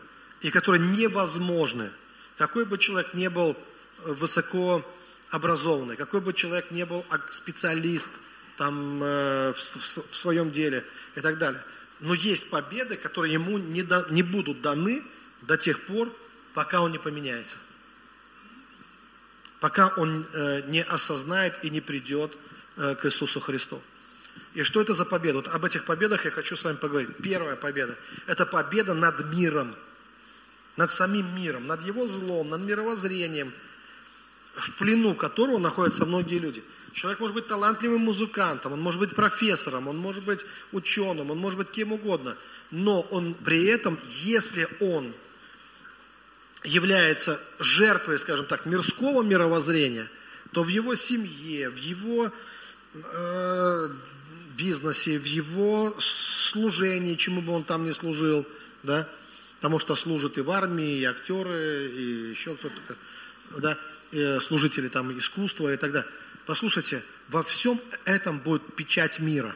и которые невозможны. Какой бы человек не был э, высоко образованный, какой бы человек не был специалист там, в, в, в своем деле и так далее. Но есть победы, которые ему не, да, не будут даны до тех пор, пока он не поменяется. Пока он э, не осознает и не придет э, к Иисусу Христу. И что это за победа? Вот об этих победах я хочу с вами поговорить. Первая победа – это победа над миром, над самим миром, над его злом, над мировоззрением, в плену которого находятся многие люди. Человек может быть талантливым музыкантом, он может быть профессором, он может быть ученым, он может быть кем угодно. Но он при этом, если он является жертвой, скажем так, мирского мировоззрения, то в его семье, в его э, бизнесе, в его служении, чему бы он там ни служил, да, потому что служат и в армии, и актеры, и еще кто-то, да, и служители там искусства и так далее. Послушайте, во всем этом будет печать мира.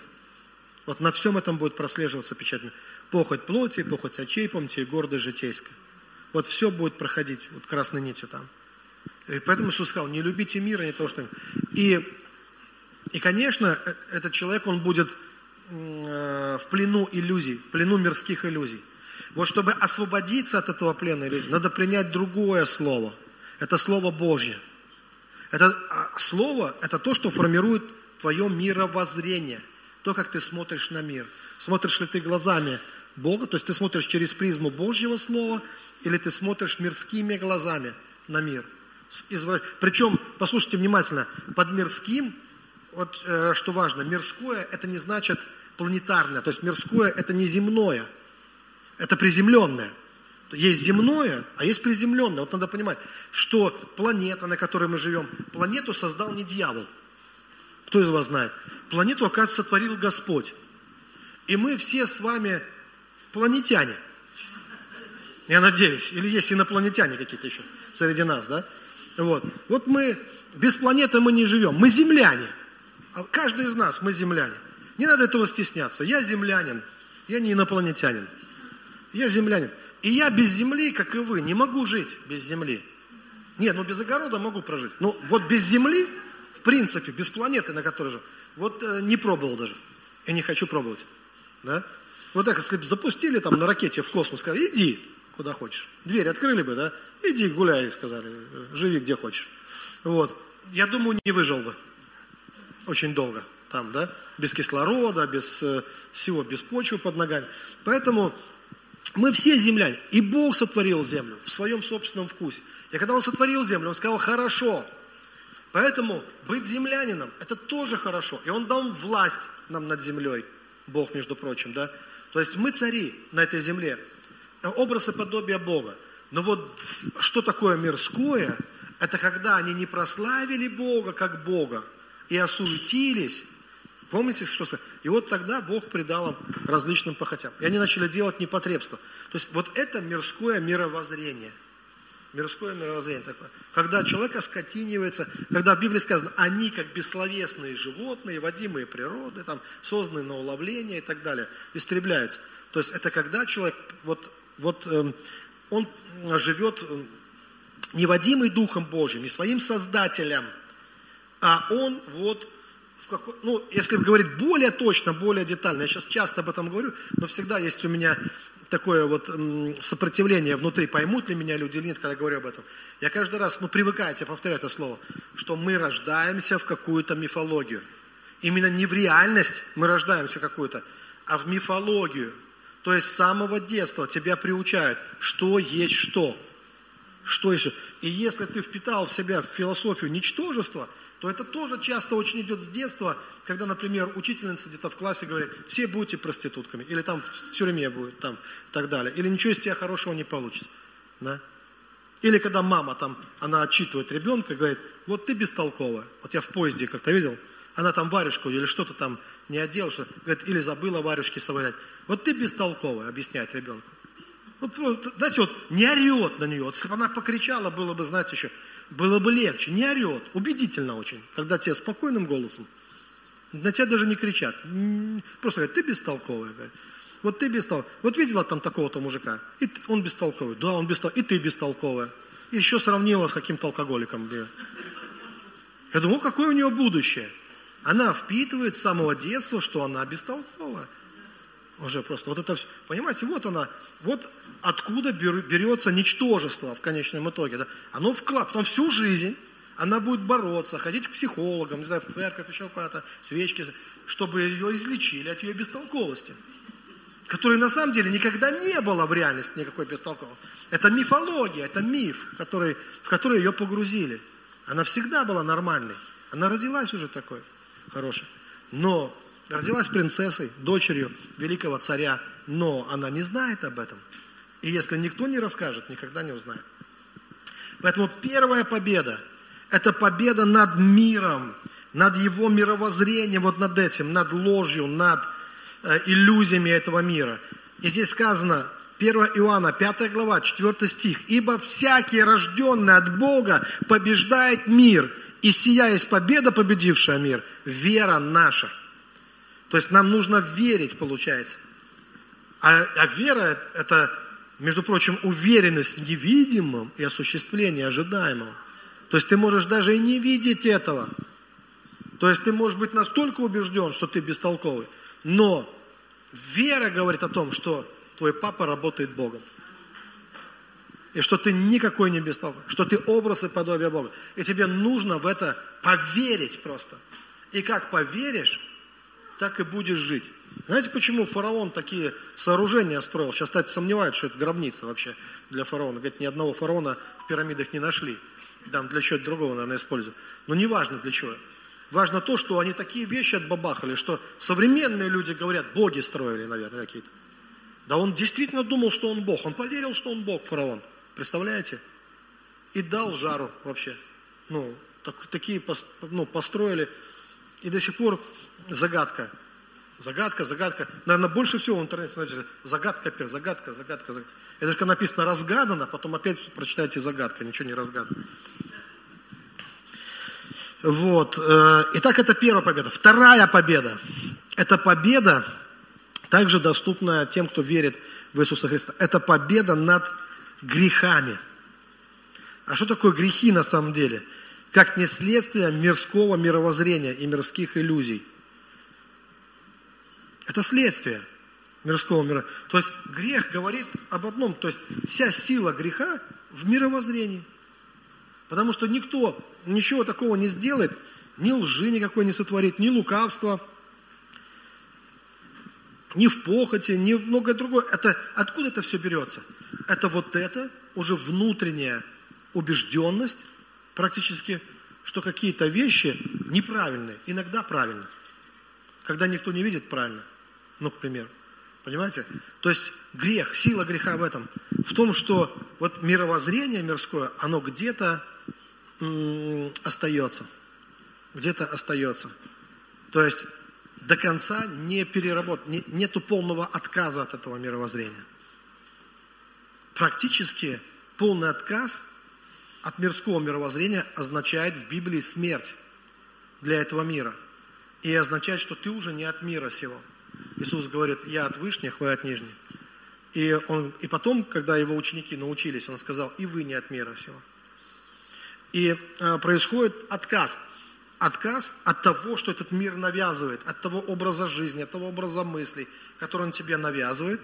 Вот на всем этом будет прослеживаться печать мира. Похоть плоти, похоть очей, помните, гордость житейская. Вот все будет проходить вот красной нитью там. И поэтому Иисус сказал, не любите мира, не то, что... И, и конечно, э, этот человек, он будет э, в плену иллюзий, в плену мирских иллюзий. Вот чтобы освободиться от этого плена иллюзий, надо принять другое слово. Это Слово Божье. Это а, слово, это то, что формирует твое мировоззрение. То, как ты смотришь на мир. Смотришь ли ты глазами Бога, то есть ты смотришь через призму Божьего Слова, или ты смотришь мирскими глазами на мир. Причем, послушайте внимательно, под мирским, вот э, что важно, мирское это не значит планетарное, то есть мирское это не земное, это приземленное. Есть земное, а есть приземленное. Вот надо понимать, что планета, на которой мы живем, планету создал не дьявол. Кто из вас знает? Планету, оказывается, сотворил Господь. И мы все с вами планетяне. Я надеюсь. Или есть инопланетяне какие-то еще среди нас, да? Вот. Вот мы, без планеты мы не живем. Мы земляне. А каждый из нас, мы земляне. Не надо этого стесняться. Я землянин. Я не инопланетянин. Я землянин. И я без земли, как и вы, не могу жить без земли. Нет, ну без огорода могу прожить. Но вот без земли, в принципе, без планеты, на которой же, вот э, не пробовал даже. И не хочу пробовать. Да? Вот так, если бы запустили там на ракете в космос, сказали, иди куда хочешь. Дверь открыли бы, да? Иди гуляй, сказали, живи где хочешь. Вот. Я думаю, не выжил бы. Очень долго там, да? Без кислорода, без э, всего, без почвы под ногами. Поэтому мы все земляне. И Бог сотворил землю в своем собственном вкусе. И когда Он сотворил землю, Он сказал, хорошо. Поэтому быть землянином, это тоже хорошо. И Он дал власть нам над землей. Бог, между прочим, да. То есть мы цари на этой земле. Образ и подобие Бога. Но вот что такое мирское? Это когда они не прославили Бога как Бога и осуетились, Помните, что И вот тогда Бог придал им различным похотям. И они начали делать непотребство. То есть вот это мирское мировоззрение. Мирское мировоззрение такое. Когда человек оскотинивается, когда в Библии сказано, они как бессловесные животные, водимые природы, там, созданные на уловление и так далее, истребляются. То есть это когда человек, вот, вот эм, он живет эм, не водимый Духом Божьим, не своим Создателем, а он вот в какой, ну, если говорить более точно, более детально, я сейчас часто об этом говорю, но всегда есть у меня такое вот сопротивление внутри, поймут ли меня люди или нет, когда я говорю об этом. Я каждый раз, ну, привыкайте, повторяю это слово, что мы рождаемся в какую-то мифологию. Именно не в реальность мы рождаемся какую-то, а в мифологию. То есть с самого детства тебя приучают, что есть что. Что есть. И если ты впитал в себя философию ничтожества, то это тоже часто очень идет с детства, когда, например, учительница где-то в классе говорит, все будете проститутками, или там в тюрьме будет, там, и так далее, или ничего из тебя хорошего не получится. Да? Или когда мама там, она отчитывает ребенка, говорит, вот ты бестолковая. Вот я в поезде как-то видел, она там варежку или что-то там не одела, что говорит, или забыла варежки совать. Вот ты бестолковая, объясняет ребенку. Вот, знаете, вот не орет на нее. Вот, если бы она покричала, было бы, знаете, еще, было бы легче. Не орет. Убедительно очень, когда тебе спокойным голосом. На тебя даже не кричат. М, Просто говорят, ты бестолковая. говорят. Вот ты бестолковая. Вот видела там такого-то мужика? И он бестолковый. Да, он бестолковый. И ты бестолковая. И еще сравнила с каким-то алкоголиком. Я думаю, какое у нее будущее? Она впитывает с самого детства, что она бестолковая. Уже просто вот это все. Понимаете, вот она, вот откуда бер- берется ничтожество в конечном итоге. Да? Оно вклад, потом всю жизнь она будет бороться, ходить к психологам, не знаю, в церковь, еще куда-то, свечки, чтобы ее излечили от ее бестолковости. Которой на самом деле никогда не было в реальности никакой бестолковости. Это мифология, это миф, который, в который ее погрузили. Она всегда была нормальной. Она родилась уже такой хорошей. Но родилась принцессой, дочерью великого царя, но она не знает об этом. И если никто не расскажет, никогда не узнает. Поэтому первая победа – это победа над миром, над его мировоззрением, вот над этим, над ложью, над э, иллюзиями этого мира. И здесь сказано, 1 Иоанна, 5 глава, 4 стих. «Ибо всякий, рожденный от Бога, побеждает мир, и сия есть победа, победившая мир, вера наша». То есть нам нужно верить, получается. А, а вера – это, между прочим, уверенность в невидимом и осуществление ожидаемого. То есть ты можешь даже и не видеть этого. То есть ты можешь быть настолько убежден, что ты бестолковый. Но вера говорит о том, что твой папа работает Богом. И что ты никакой не бестолковый, что ты образ и подобие Бога. И тебе нужно в это поверить просто. И как поверишь, так и будешь жить. Знаете, почему фараон такие сооружения строил? Сейчас, кстати, сомневаются, что это гробница вообще для фараона. Говорят, ни одного фараона в пирамидах не нашли. Там для чего-то другого, наверное, используют. Но не важно для чего. Важно то, что они такие вещи отбабахали, что современные люди говорят, боги строили, наверное, какие-то. Да он действительно думал, что он Бог. Он поверил, что он Бог, фараон. Представляете? И дал жару вообще. Ну, так- такие ну, построили. И до сих пор загадка. Загадка, загадка. Наверное, больше всего в интернете смотрите, загадка, загадка, загадка, загадка. Это же написано разгадано, потом опять прочитайте загадка, ничего не разгадано. Вот. э, Итак, это первая победа. Вторая победа. Это победа, также доступная тем, кто верит в Иисуса Христа. Это победа над грехами. А что такое грехи на самом деле? Как не следствие мирского мировоззрения и мирских иллюзий. Это следствие мирского мира. То есть грех говорит об одном, то есть вся сила греха в мировоззрении. Потому что никто ничего такого не сделает, ни лжи никакой не сотворит, ни лукавства, ни в похоти, ни в многое другое. Это, откуда это все берется? Это вот это уже внутренняя убежденность практически, что какие-то вещи неправильные, иногда правильно. Когда никто не видит правильно. Ну, к примеру. Понимаете? То есть грех, сила греха в этом. В том, что вот мировоззрение мирское, оно где-то остается. Где-то остается. То есть до конца не переработ, не- нету полного отказа от этого мировоззрения. Практически полный отказ от мирского мировоззрения означает в Библии смерть для этого мира. И означает, что ты уже не от мира сего. Иисус говорит, я от вышних, вы от нижних. И, он, и потом, когда его ученики научились, он сказал, и вы не от мира сего. И э, происходит отказ. Отказ от того, что этот мир навязывает, от того образа жизни, от того образа мыслей, который он тебе навязывает.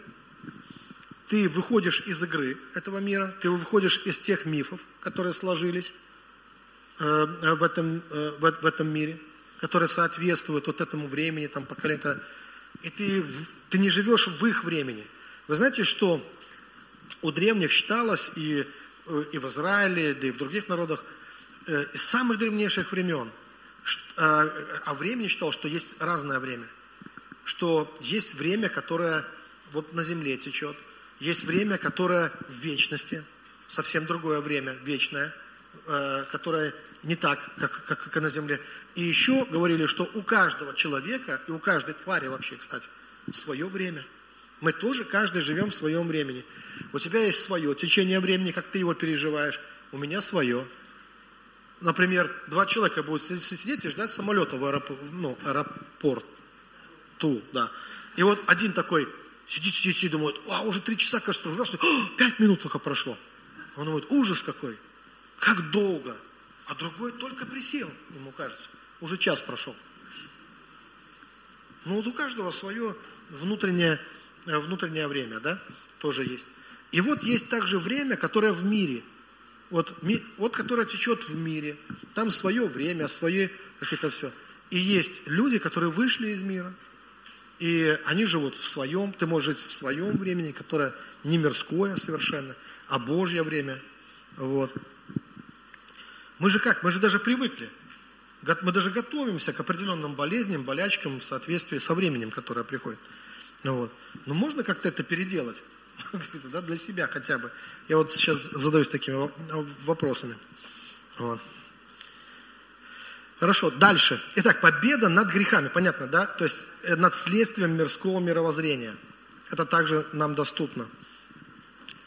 Ты выходишь из игры этого мира, ты выходишь из тех мифов, которые сложились э, в, этом, э, в, в этом мире, которые соответствуют вот этому времени, там, поколению. И ты, ты не живешь в их времени. Вы знаете, что у древних считалось и, э, и в Израиле, да и в других народах, э, из самых древнейших времен, э, о времени считал, что есть разное время. Что есть время, которое вот на земле течет, есть время, которое в вечности, совсем другое время, вечное, э, которое не так, как, как, как на земле. И еще говорили, что у каждого человека и у каждой твари вообще, кстати, свое время. Мы тоже каждый живем в своем времени. У тебя есть свое течение времени, как ты его переживаешь. У меня свое. Например, два человека будут сидеть и ждать самолета в аэропорт, ну, аэропорту, да. И вот один такой сидит, сидит, сидит, думает, а, уже три часа, кажется, ужасно, пять минут только прошло. Он думает, ужас какой, как долго. А другой только присел, ему кажется, уже час прошел. Ну вот у каждого свое внутреннее, э, внутреннее время, да, тоже есть. И вот есть также время, которое в мире. Вот, вот которое течет в мире. Там свое время, свое какие-то все. И есть люди, которые вышли из мира. И они живут в своем, ты можешь жить в своем времени, которое не мирское совершенно, а Божье время. Вот. Мы же как? Мы же даже привыкли. Мы даже готовимся к определенным болезням, болячкам в соответствии со временем, которое приходит. Ну, вот. Но можно как-то это переделать, да, для себя хотя бы. Я вот сейчас задаюсь такими вопросами. Вот. Хорошо, дальше. Итак, победа над грехами, понятно, да? То есть э, над следствием мирского мировоззрения. Это также нам доступно.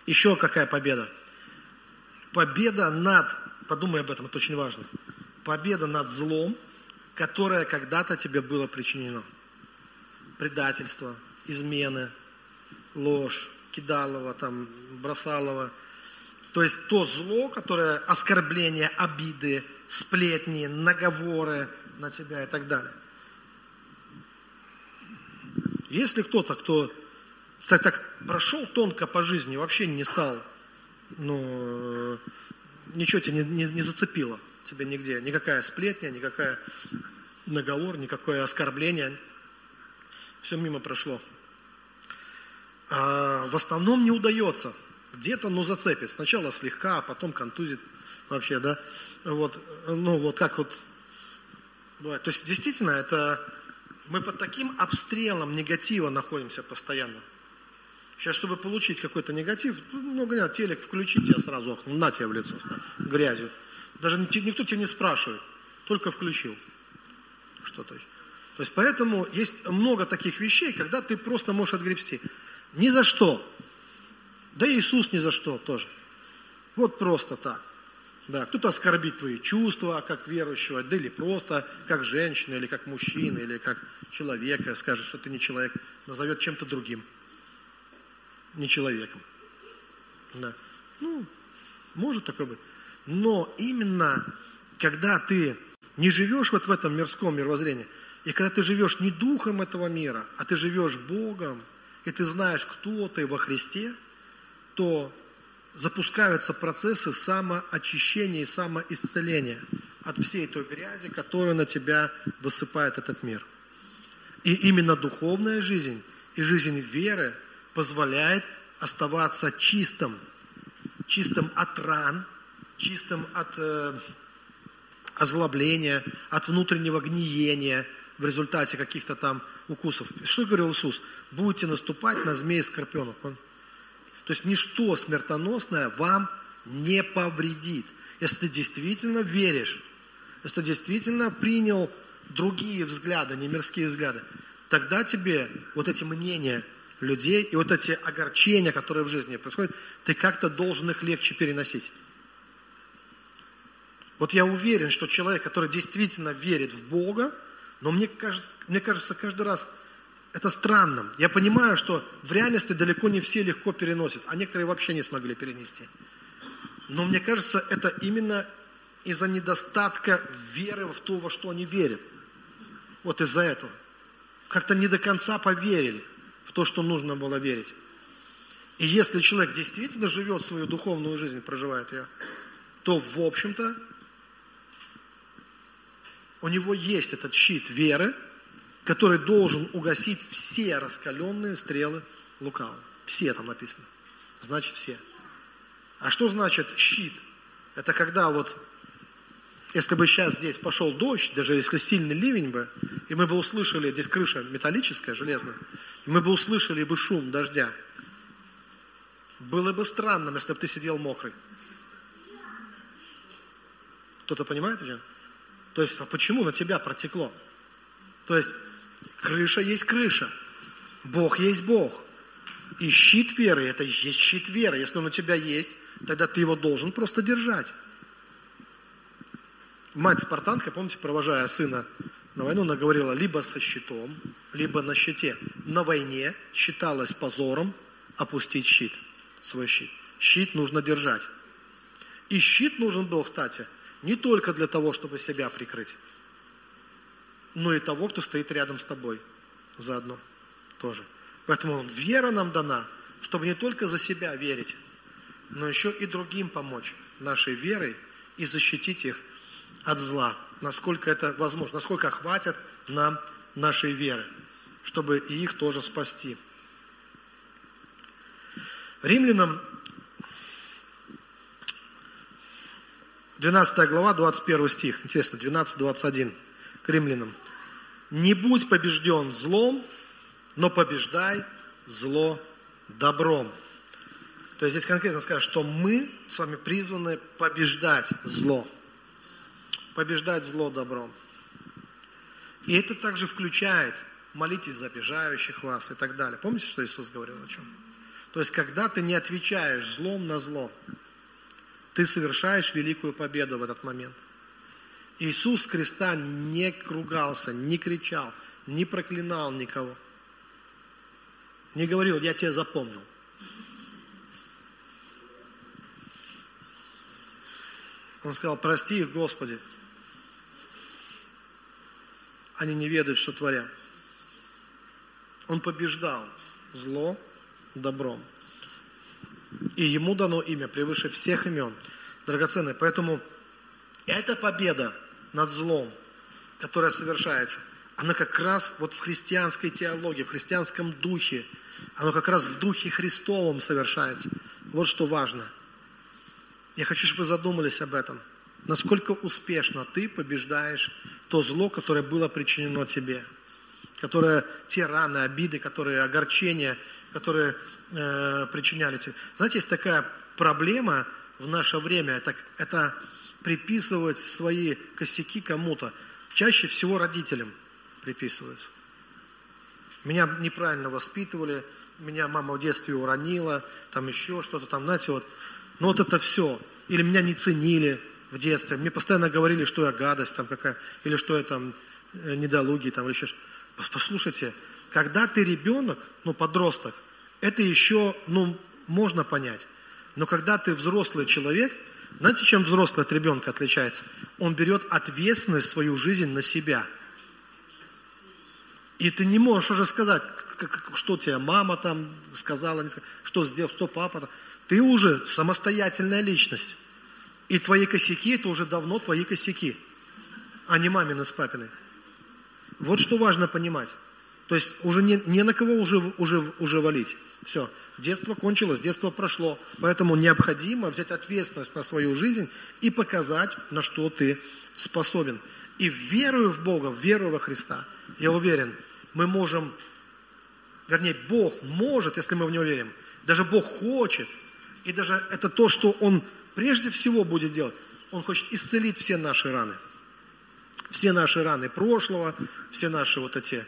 Еще какая победа? Победа над, подумай об этом, это очень важно победа над злом, которое когда-то тебе было причинено. Предательство, измены, ложь, кидалово, там, бросалово. То есть то зло, которое оскорбление, обиды, сплетни, наговоры на тебя и так далее. Если кто-то, кто так, так прошел тонко по жизни, вообще не стал, ну, ничего тебя не, не, не зацепило, тебе нигде. Никакая сплетня, никакая наговор, никакое оскорбление. Все мимо прошло. А в основном не удается. Где-то, ну, зацепит. Сначала слегка, а потом контузит вообще, да. Вот, ну, вот как вот бывает. То есть, действительно, это мы под таким обстрелом негатива находимся постоянно. Сейчас, чтобы получить какой-то негатив, ну, говорят, телек включите, я сразу на тебе в лицо, грязью. Даже никто тебя не спрашивает, только включил что-то. То есть поэтому есть много таких вещей, когда ты просто можешь отгребсти. Ни за что. Да и Иисус ни за что тоже. Вот просто так. Да, кто-то оскорбит твои чувства, как верующего, да или просто как женщина, или как мужчина, или как человека, скажет, что ты не человек, назовет чем-то другим. Не человеком. Да. Ну, может такое быть. Но именно когда ты не живешь вот в этом мирском мировоззрении, и когда ты живешь не духом этого мира, а ты живешь Богом, и ты знаешь, кто ты во Христе, то запускаются процессы самоочищения и самоисцеления от всей той грязи, которую на тебя высыпает этот мир. И именно духовная жизнь и жизнь веры позволяет оставаться чистым, чистым от ран – чистым от э, озлобления, от внутреннего гниения в результате каких-то там укусов. Что говорил Иисус? Будете наступать на змеи и скорпионов. Он, то есть ничто смертоносное вам не повредит. Если ты действительно веришь, если ты действительно принял другие взгляды, не мирские взгляды, тогда тебе вот эти мнения людей и вот эти огорчения, которые в жизни происходят, ты как-то должен их легче переносить. Вот я уверен, что человек, который действительно верит в Бога, но мне кажется, мне кажется каждый раз это странным. Я понимаю, что в реальности далеко не все легко переносят, а некоторые вообще не смогли перенести. Но мне кажется, это именно из-за недостатка веры в то, во что они верят. Вот из-за этого. Как-то не до конца поверили в то, что нужно было верить. И если человек действительно живет свою духовную жизнь, проживает ее, то, в общем-то, у него есть этот щит веры, который должен угасить все раскаленные стрелы лукавого. Все там написано. Значит, все. А что значит щит? Это когда вот, если бы сейчас здесь пошел дождь, даже если сильный ливень бы, и мы бы услышали, здесь крыша металлическая, железная, и мы бы услышали бы шум дождя, было бы странным, если бы ты сидел мокрый. Кто-то понимает меня? То есть, а почему на тебя протекло? То есть, крыша есть крыша. Бог есть Бог. И щит веры, это есть щит веры. Если он у тебя есть, тогда ты его должен просто держать. Мать спартанка, помните, провожая сына на войну, она говорила, либо со щитом, либо на щите. На войне считалось позором опустить щит, свой щит. Щит нужно держать. И щит нужен был, кстати, не только для того, чтобы себя прикрыть, но и того, кто стоит рядом с тобой заодно тоже. Поэтому вера нам дана, чтобы не только за себя верить, но еще и другим помочь нашей верой и защитить их от зла, насколько это возможно, насколько хватит нам нашей веры, чтобы и их тоже спасти. Римлянам 12 глава, 21 стих, интересно, 12-21 к римлянам. «Не будь побежден злом, но побеждай зло добром». То есть здесь конкретно скажет, что мы с вами призваны побеждать зло. Побеждать зло добром. И это также включает молитесь за обижающих вас и так далее. Помните, что Иисус говорил о чем? То есть, когда ты не отвечаешь злом на зло, ты совершаешь великую победу в этот момент. Иисус с креста не кругался, не кричал, не проклинал никого. Не говорил, я тебя запомнил. Он сказал, прости их, Господи. Они не ведают, что творят. Он побеждал зло добром. И ему дано имя превыше всех имен. Драгоценное. Поэтому эта победа над злом, которая совершается, она как раз вот в христианской теологии, в христианском духе, она как раз в духе Христовом совершается. Вот что важно. Я хочу, чтобы вы задумались об этом. Насколько успешно ты побеждаешь то зло, которое было причинено тебе. Которое, те раны, обиды, которые, огорчения, которые э, причиняли тебе. Знаете, есть такая проблема в наше время, это, это приписывать свои косяки кому-то. Чаще всего родителям приписываются. Меня неправильно воспитывали, меня мама в детстве уронила, там еще что-то там, знаете, вот. Ну вот это все. Или меня не ценили в детстве. Мне постоянно говорили, что я гадость там какая, или что я там э, недолугий там, или еще Послушайте, когда ты ребенок, ну подросток, это еще, ну, можно понять. Но когда ты взрослый человек, знаете, чем взрослый от ребенка отличается? Он берет ответственность свою жизнь на себя. И ты не можешь уже сказать, что тебе мама там сказала, не сказала, что сделал, что папа. Ты уже самостоятельная личность. И твои косяки, это уже давно твои косяки, а не мамины с папиной. Вот что важно понимать. То есть уже не, не на кого уже, уже, уже валить. Все, детство кончилось, детство прошло. Поэтому необходимо взять ответственность на свою жизнь и показать, на что ты способен. И верую в Бога, верую во Христа, я уверен, мы можем, вернее, Бог может, если мы в Него верим, даже Бог хочет, и даже это то, что Он прежде всего будет делать, Он хочет исцелить все наши раны. Все наши раны прошлого, все наши вот эти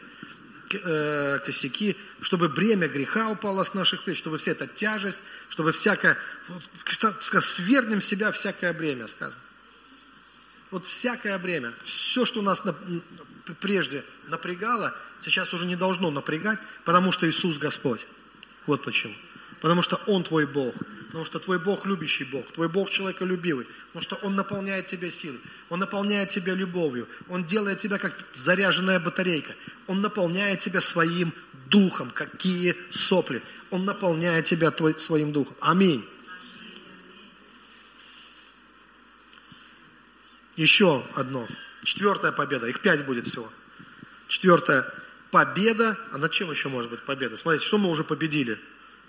Э, косяки, чтобы бремя греха упало с наших плеч, чтобы вся эта тяжесть, чтобы всякое, свернем себя всякое бремя, сказано. Вот всякое бремя, все, что нас прежде напрягало, сейчас уже не должно напрягать, потому что Иисус Господь. Вот почему. Потому что Он твой Бог. Потому что твой Бог любящий Бог. Твой Бог человеколюбивый. Потому что Он наполняет тебя силой. Он наполняет тебя любовью. Он делает тебя как заряженная батарейка. Он наполняет тебя своим духом. Какие сопли. Он наполняет тебя твой, своим духом. Аминь. Еще одно. Четвертая победа. Их пять будет всего. Четвертая победа. А над чем еще может быть победа? Смотрите, что мы уже победили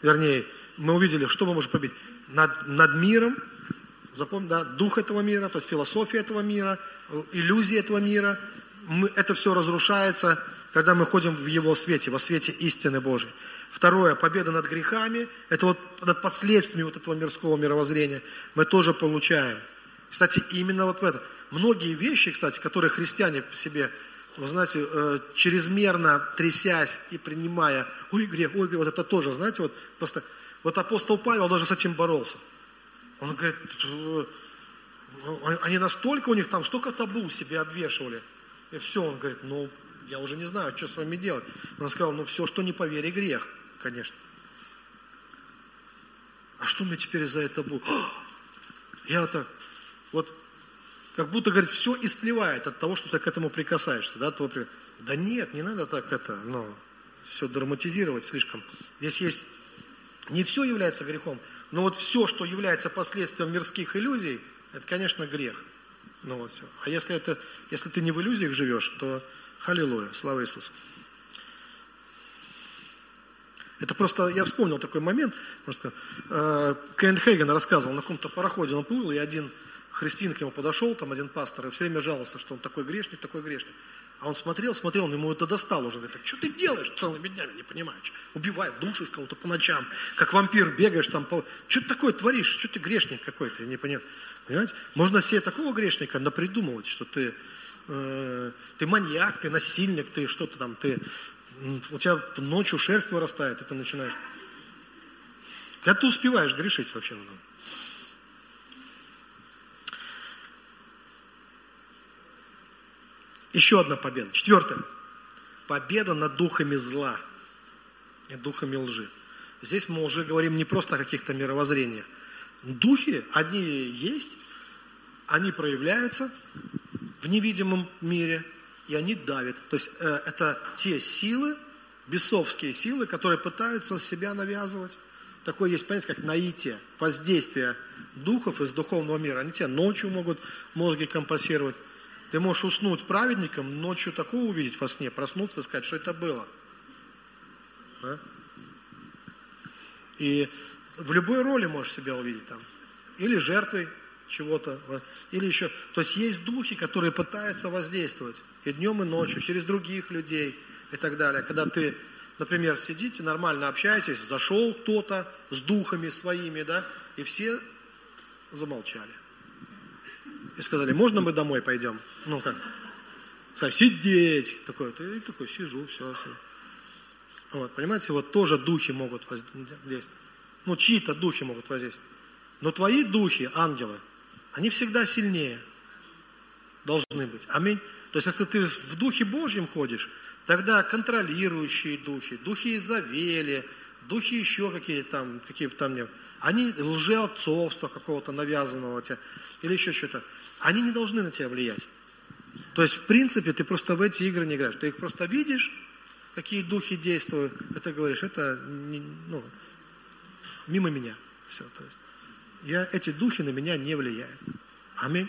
вернее, мы увидели, что мы можем победить. Над, над миром, запомни, да, дух этого мира, то есть философия этого мира, иллюзии этого мира. Мы, это все разрушается, когда мы ходим в его свете, во свете истины Божьей. Второе, победа над грехами, это вот над последствиями вот этого мирского мировоззрения мы тоже получаем. Кстати, именно вот в этом. Многие вещи, кстати, которые христиане себе вы знаете, э, чрезмерно трясясь и принимая, ой, грех, ой, грех, вот это тоже, знаете, вот просто, вот апостол Павел даже с этим боролся. Он говорит, «Э, они настолько у них там, столько табу себе обвешивали. И все, он говорит, ну, я уже не знаю, что с вами делать. Он сказал, ну, все, что не по вере, грех, конечно. А что мне теперь за это будет? Я так, вот как будто, говорит, все истлевает от того, что ты к этому прикасаешься. Да, того, да нет, не надо так это, ну, все драматизировать слишком. Здесь есть, не все является грехом, но вот все, что является последствием мирских иллюзий, это, конечно, грех. Ну вот все. А если, это, если ты не в иллюзиях живешь, то халилуя, слава Иисусу. Это просто, я вспомнил такой момент, что э, Кен Хейген рассказывал, на каком-то пароходе он плыл, и один христиан к нему подошел, там один пастор, и все время жаловался, что он такой грешник, такой грешник. А он смотрел, смотрел, он ему это достал уже. Говорит, что ты делаешь целыми днями, не понимаю. Что? Убиваешь, душишь кого-то по ночам, как вампир бегаешь там. По... Что ты такое творишь? Что ты грешник какой-то? Я не понимаю. Понимаете? Можно себе такого грешника напридумывать, что ты, э, ты маньяк, ты насильник, ты что-то там, ты, у тебя ночью шерсть вырастает, и ты начинаешь. Когда ты успеваешь грешить вообще? Ну, Еще одна победа. Четвертая. Победа над духами зла и духами лжи. Здесь мы уже говорим не просто о каких-то мировоззрениях. Духи, они есть, они проявляются в невидимом мире, и они давят. То есть э, это те силы, бесовские силы, которые пытаются себя навязывать. Такое есть понятие, как наитие, воздействие духов из духовного мира. Они тебя ночью могут мозги компасировать, ты можешь уснуть праведником, ночью такого увидеть во сне, проснуться и сказать, что это было. Да? И в любой роли можешь себя увидеть там. Или жертвой чего-то, или еще. То есть есть духи, которые пытаются воздействовать и днем, и ночью, через других людей и так далее. Когда ты, например, сидите, нормально общаетесь, зашел кто-то с духами своими, да, и все замолчали и сказали, можно мы домой пойдем? Ну как? Сказали, сидеть. Такой, ты такой, сижу, все. все. Вот, понимаете, вот тоже духи могут воздействовать. Ну, чьи-то духи могут воздействовать. Но твои духи, ангелы, они всегда сильнее должны быть. Аминь. То есть, если ты в Духе Божьем ходишь, тогда контролирующие духи, духи Изавели, духи еще какие-то там, какие там, они лжеотцовства какого-то навязанного тебе, или еще что-то они не должны на тебя влиять. То есть, в принципе, ты просто в эти игры не играешь. Ты их просто видишь, какие духи действуют, это говоришь, это ну, мимо меня. Все, то есть, я, эти духи на меня не влияют. Аминь.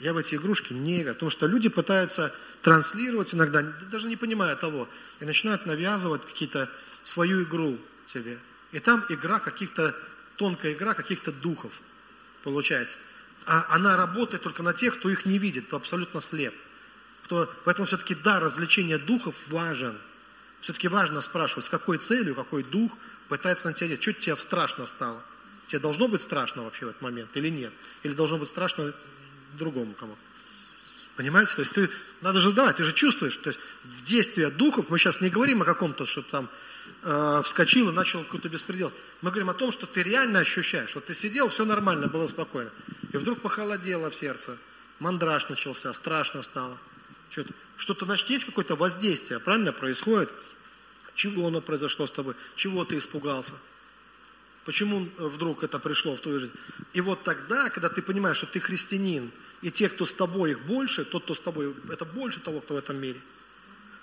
Я в эти игрушки не играю. Потому что люди пытаются транслировать иногда, даже не понимая того, и начинают навязывать какие-то свою игру тебе. И там игра каких-то, тонкая игра каких-то духов получается а она работает только на тех, кто их не видит, кто абсолютно слеп. Кто, поэтому все-таки да, развлечение духов важен. Все-таки важно спрашивать, с какой целью, какой дух пытается на тебя делать. Что тебе страшно стало? Тебе должно быть страшно вообще в этот момент или нет? Или должно быть страшно другому кому-то? Понимаете? То есть ты, надо же давать, ты же чувствуешь. То есть в действии духов, мы сейчас не говорим о каком-то, что там э, вскочил и начал какой-то беспредел. Мы говорим о том, что ты реально ощущаешь. Вот ты сидел, все нормально, было спокойно. И вдруг похолодело в сердце. Мандраж начался, страшно стало. Что-то, что-то значит, есть какое-то воздействие, правильно, происходит. Чего оно произошло с тобой? Чего ты испугался? Почему вдруг это пришло в твою жизнь? И вот тогда, когда ты понимаешь, что ты христианин, и те, кто с тобой, их больше, тот, кто с тобой, это больше того, кто в этом мире,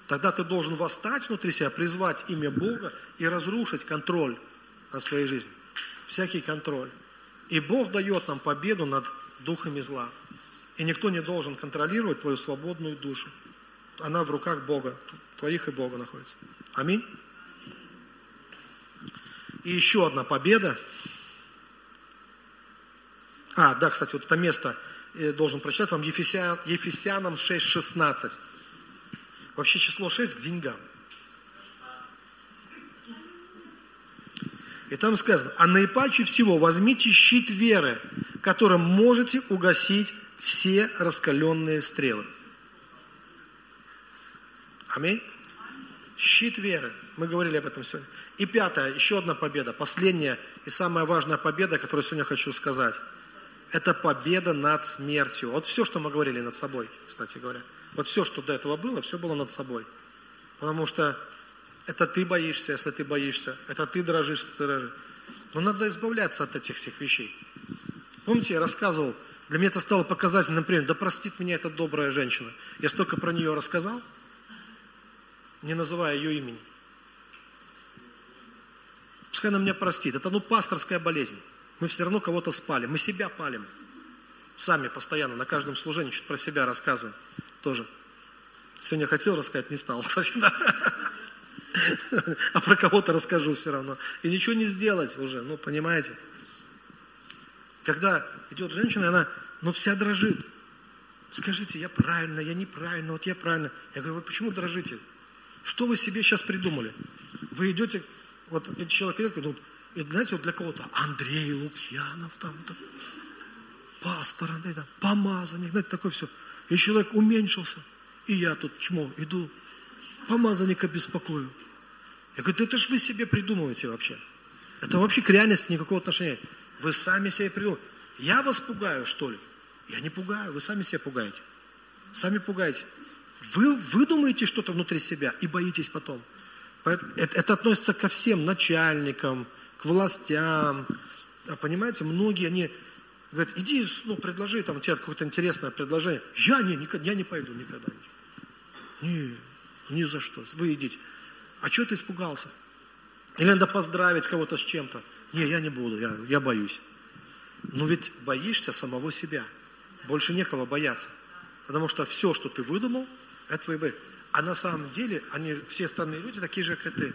тогда ты должен восстать внутри себя, призвать имя Бога и разрушить контроль над своей жизнью. Всякий контроль. И Бог дает нам победу над духами зла. И никто не должен контролировать твою свободную душу. Она в руках Бога, твоих и Бога находится. Аминь. И еще одна победа. А, да, кстати, вот это место я должен прочитать вам Ефесян, Ефесянам 6.16. Вообще число 6 к деньгам. И там сказано, а наипаче всего возьмите щит веры, которым можете угасить все раскаленные стрелы. Аминь. Щит веры. Мы говорили об этом сегодня. И пятое, еще одна победа, последняя и самая важная победа, которую сегодня хочу сказать. Это победа над смертью. Вот все, что мы говорили над собой, кстати говоря. Вот все, что до этого было, все было над собой. Потому что это ты боишься, если ты боишься. Это ты дрожишь, если ты дрожишь. Но надо избавляться от этих всех вещей. Помните, я рассказывал, для меня это стало показательным примером. Да простит меня эта добрая женщина. Я столько про нее рассказал, не называя ее имени. Пускай она меня простит. Это ну пасторская болезнь. Мы все равно кого-то спали. Мы себя палим. Сами постоянно на каждом служении что-то про себя рассказываем. Тоже. Сегодня хотел рассказать, не стал. А про кого-то расскажу все равно. И ничего не сделать уже, ну, понимаете. Когда идет женщина, она, ну, вся дрожит. Скажите, я правильно, я неправильно, вот я правильно. Я говорю, вы почему дрожите? Что вы себе сейчас придумали? Вы идете, вот этот человек идет, говорит, и знаете, вот для кого-то Андрей Лукьянов, там, там пастор Андрей, там, помазанник, знаете, такое все. И человек уменьшился. И я тут чмо, иду, помазанника беспокою. Я говорю, да это ж вы себе придумываете вообще. Это вообще к реальности никакого отношения нет. Вы сами себе придумываете. Я вас пугаю, что ли? Я не пугаю, вы сами себя пугаете. Сами пугаете. Вы выдумаете что-то внутри себя и боитесь потом. Это, это относится ко всем начальникам, к властям. А Понимаете, многие, они говорят, иди, ну, предложи там тебе какое-то интересное предложение. Я не, никогда, я не пойду никогда. Не, ни за что. Вы идите. А что ты испугался? Или надо поздравить кого-то с чем-то. Не, я не буду, я, я боюсь. Но ведь боишься самого себя. Больше некого бояться. Потому что все, что ты выдумал, это твои бои. А на самом деле, они, все остальные люди такие же, как и ты.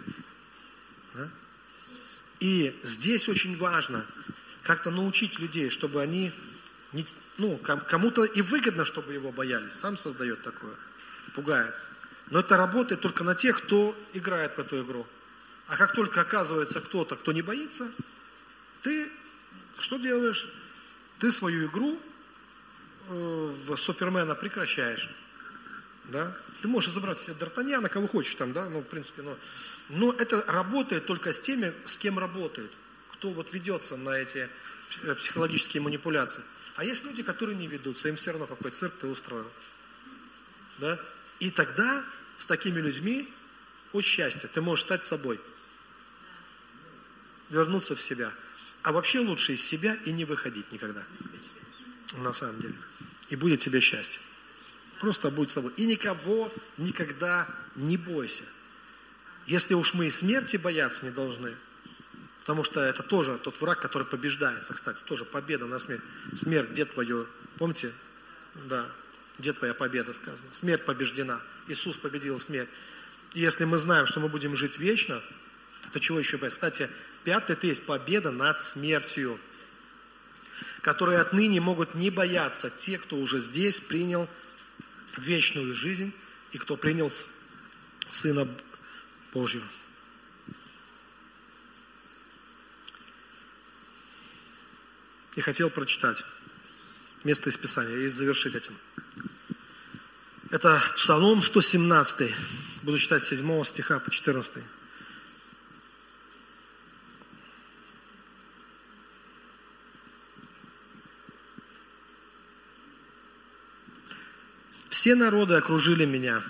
Да? И здесь очень важно как-то научить людей, чтобы они, не, ну, кому-то и выгодно, чтобы его боялись. Сам создает такое, пугает. Но это работает только на тех, кто играет в эту игру. А как только оказывается кто-то, кто не боится, ты что делаешь? Ты свою игру э, в Супермена прекращаешь. Да? Ты можешь забрать себе Д'Артаньяна, кого хочешь там, да, ну, в принципе, но, но это работает только с теми, с кем работает, кто вот ведется на эти э, психологические манипуляции. А есть люди, которые не ведутся, им все равно какой цирк ты устроил. Да? И тогда с такими людьми, о счастье, ты можешь стать собой. Вернуться в себя. А вообще лучше из себя и не выходить никогда. На самом деле. И будет тебе счастье. Просто будь собой. И никого никогда не бойся. Если уж мы и смерти бояться не должны, потому что это тоже тот враг, который побеждается, кстати, тоже победа на смерть. Смерть, где твое, помните? Да, где твоя победа сказано? Смерть побеждена. Иисус победил смерть. И если мы знаем, что мы будем жить вечно, то чего еще бояться? Кстати, пятый это есть победа над смертью, которые отныне могут не бояться те, кто уже здесь принял вечную жизнь и кто принял Сына Божьего. И хотел прочитать место из Писания и завершить этим. Это Псалом 117. Буду читать с 7 стиха по 14. Все народы окружили меня,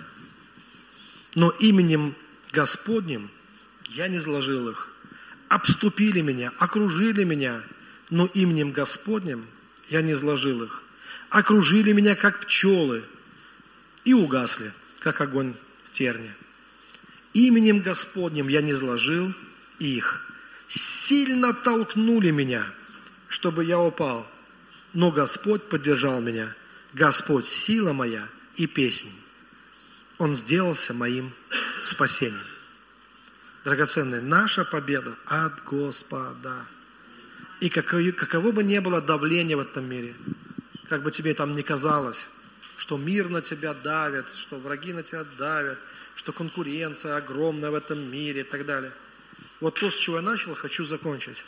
но именем Господним я не сложил их. Обступили меня, окружили меня, но именем Господним я не сложил их. Окружили меня, как пчелы, и угасли, как огонь в терне. Именем Господним я не сложил их. Сильно толкнули меня, чтобы я упал. Но Господь поддержал меня. Господь сила моя и песнь. Он сделался моим спасением. Драгоценная, наша победа от Господа. И каково, каково бы ни было давление в этом мире, как бы тебе там ни казалось, что мир на тебя давит, что враги на тебя давят, что конкуренция огромная в этом мире и так далее. Вот то, с чего я начал, хочу закончить.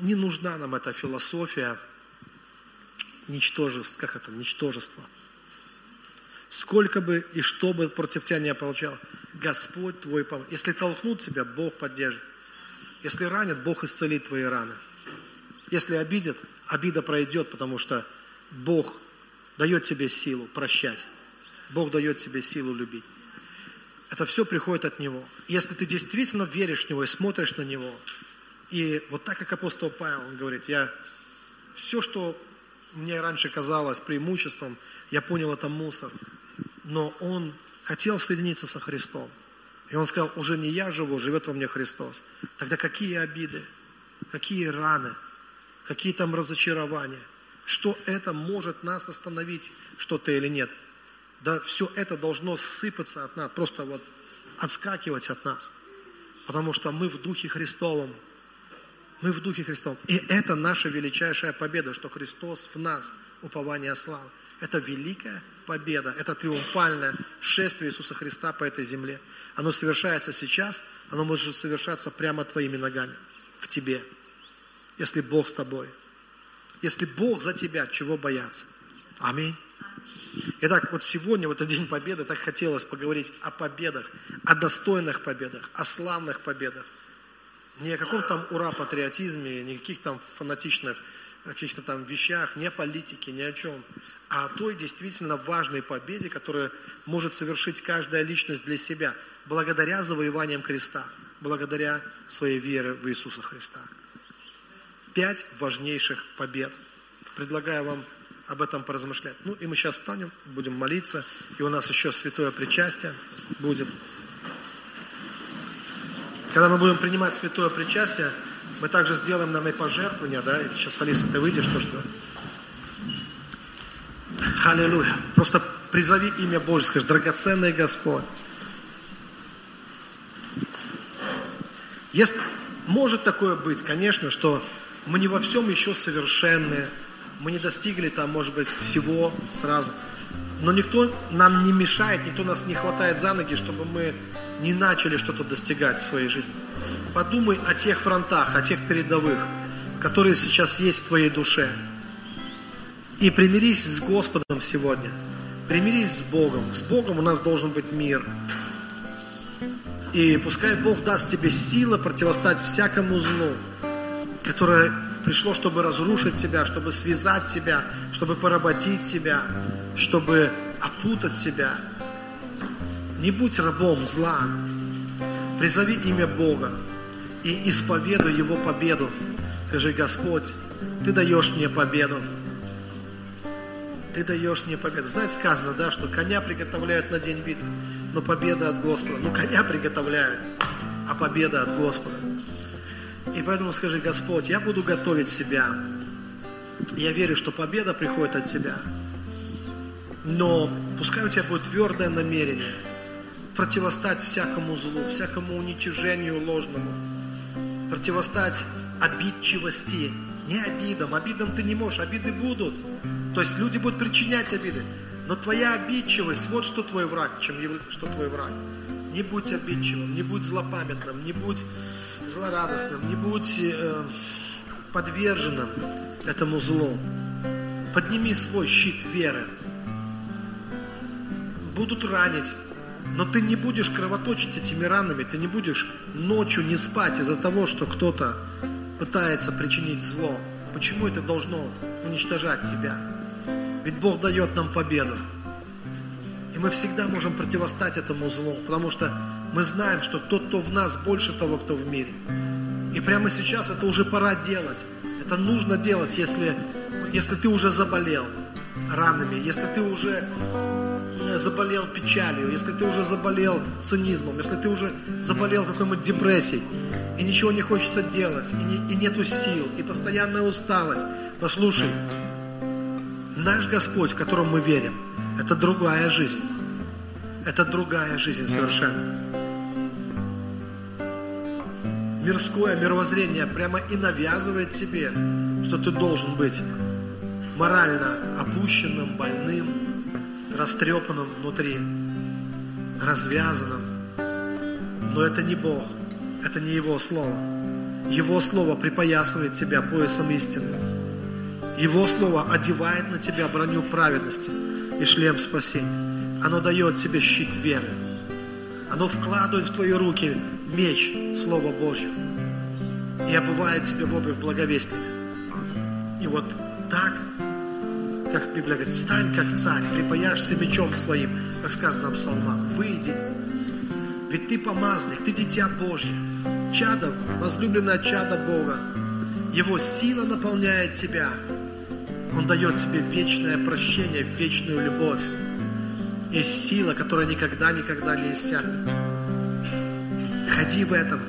Не нужна нам эта философия ничтожества, как это, ничтожество. Сколько бы и что бы против тебя не получал, Господь твой поможет. Если толкнут тебя, Бог поддержит. Если ранят, Бог исцелит твои раны. Если обидят, обида пройдет, потому что Бог дает тебе силу прощать. Бог дает тебе силу любить. Это все приходит от Него. Если ты действительно веришь в Него и смотришь на Него, и вот так, как апостол Павел, говорит, я все, что мне раньше казалось преимуществом, я понял, это мусор. Но он хотел соединиться со Христом. И он сказал, уже не я живу, живет во мне Христос. Тогда какие обиды, какие раны, какие там разочарования, что это может нас остановить, что-то или нет. Да все это должно сыпаться от нас, просто вот отскакивать от нас. Потому что мы в Духе Христовом. Мы в Духе Христовом. И это наша величайшая победа, что Христос в нас, упование славы. Это великая победа, это триумфальное шествие Иисуса Христа по этой земле. Оно совершается сейчас, оно может совершаться прямо твоими ногами, в тебе, если Бог с тобой. Если Бог за тебя, чего бояться? Аминь. Итак, вот сегодня, в этот День Победы, так хотелось поговорить о победах, о достойных победах, о славных победах. Не о каком там ура-патриотизме, не о каких там фанатичных каких-то там вещах, не о политике, ни о чем, а о той действительно важной победе, которую может совершить каждая личность для себя, благодаря завоеваниям креста, благодаря своей вере в Иисуса Христа. Пять важнейших побед. Предлагаю вам об этом поразмышлять. Ну и мы сейчас встанем, будем молиться, и у нас еще святое причастие будет. Когда мы будем принимать святое причастие, мы также сделаем, наверное, пожертвования, да, сейчас, Алиса, ты выйдешь, то что... Аллилуйя. Просто призови имя Божье, скажи, драгоценный Господь. Если, может такое быть, конечно, что мы не во всем еще совершенны, мы не достигли там, может быть, всего сразу. Но никто нам не мешает, никто нас не хватает за ноги, чтобы мы не начали что-то достигать в своей жизни. Подумай о тех фронтах, о тех передовых, которые сейчас есть в твоей душе. И примирись с Господом сегодня. Примирись с Богом. С Богом у нас должен быть мир. И пускай Бог даст тебе силы противостать всякому злу, которое пришло, чтобы разрушить тебя, чтобы связать тебя, чтобы поработить тебя, чтобы опутать тебя. Не будь рабом зла. Призови имя Бога и исповедуй Его победу. Скажи, Господь, Ты даешь мне победу. Ты даешь мне победу. Знаете, сказано, да, что коня приготовляют на день битвы, но победа от Господа. Ну, коня приготовляют, а победа от Господа. И поэтому скажи, Господь, я буду готовить себя. Я верю, что победа приходит от Тебя. Но пускай у тебя будет твердое намерение противостать всякому злу, всякому уничижению ложному, противостать обидчивости, не обидам. Обидам ты не можешь, обиды будут. То есть люди будут причинять обиды. Но твоя обидчивость, вот что твой враг, чем что твой враг. Не будь обидчивым, не будь злопамятным, не будь злорадостным, не будь э, подверженным этому злу. Подними свой щит веры. Будут ранить, но ты не будешь кровоточить этими ранами, ты не будешь ночью не спать из-за того, что кто-то пытается причинить зло. Почему это должно уничтожать тебя? Ведь Бог дает нам победу. И мы всегда можем противостать этому злу, потому что мы знаем, что тот, кто в нас, больше того, кто в мире. И прямо сейчас это уже пора делать. Это нужно делать, если, если ты уже заболел ранами, если ты уже заболел печалью, если ты уже заболел цинизмом, если ты уже заболел какой-нибудь депрессией, и ничего не хочется делать, и, не, и нету сил, и постоянная усталость. Послушай, наш Господь, в котором мы верим, это другая жизнь. Это другая жизнь совершенно. Мирское мировоззрение прямо и навязывает тебе, что ты должен быть морально опущенным, больным, растрепанным внутри, развязанным. Но это не Бог, это не Его Слово. Его Слово припоясывает тебя поясом истины. Его Слово одевает на тебя броню праведности и шлем спасения. оно дает тебе щит веры. Оно вкладывает в твои руки меч, Слово Божье, и обувает тебя в обувь благовестника. И вот так, как Библия говорит, встань как царь, припаяшься мечом своим, как сказано в псалмах, выйди. Ведь ты помазник, ты дитя Божье, чадо, возлюбленное чадо Бога. Его сила наполняет тебя. Он дает тебе вечное прощение, вечную любовь. Есть сила, которая никогда-никогда не иссякнет. Ходи в этом.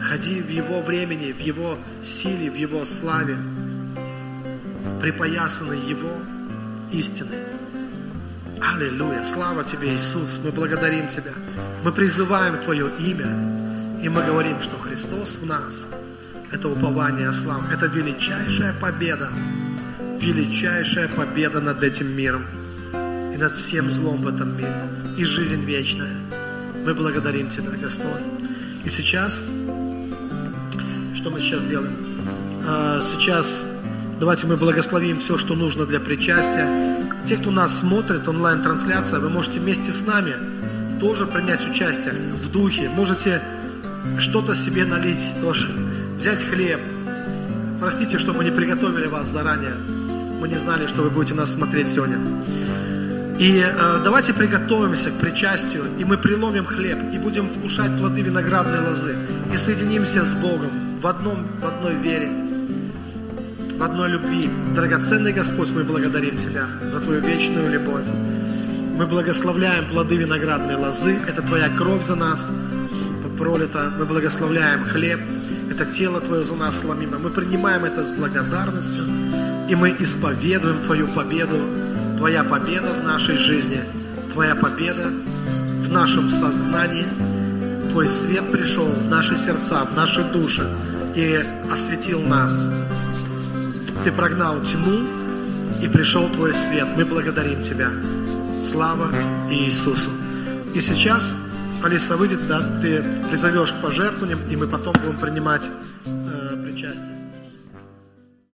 Ходи в Его времени, в Его силе, в Его славе. Припоясанный Его истиной. Аллилуйя. Слава Тебе, Иисус. Мы благодарим Тебя. Мы призываем Твое имя. И мы говорим, что Христос в нас. Это упование слава. Это величайшая победа. Величайшая победа над этим миром. И над всем злом в этом мире. И жизнь вечная. Мы благодарим Тебя, Господь. И сейчас, что мы сейчас делаем? А, Сейчас давайте мы благословим все, что нужно для причастия. Те, кто нас смотрит, онлайн-трансляция, вы можете вместе с нами тоже принять участие в духе. Можете что-то себе налить тоже, взять хлеб. Простите, что мы не приготовили вас заранее. Мы не знали, что вы будете нас смотреть сегодня. И э, давайте приготовимся к причастию, и мы приломим хлеб, и будем вкушать плоды виноградной лозы, и соединимся с Богом в, одном, в одной вере, в одной любви. Драгоценный Господь, мы благодарим Тебя за Твою вечную любовь. Мы благословляем плоды виноградной лозы, это Твоя кровь за нас пролита. Мы благословляем хлеб, это тело Твое за нас сломимо. Мы принимаем это с благодарностью, и мы исповедуем Твою победу Твоя победа в нашей жизни, Твоя победа в нашем сознании, Твой свет пришел в наши сердца, в наши души и осветил нас. Ты прогнал тьму, и пришел Твой свет. Мы благодарим Тебя. Слава Иисусу. И сейчас Алиса выйдет, да, ты призовешь к пожертвованиям, и мы потом будем принимать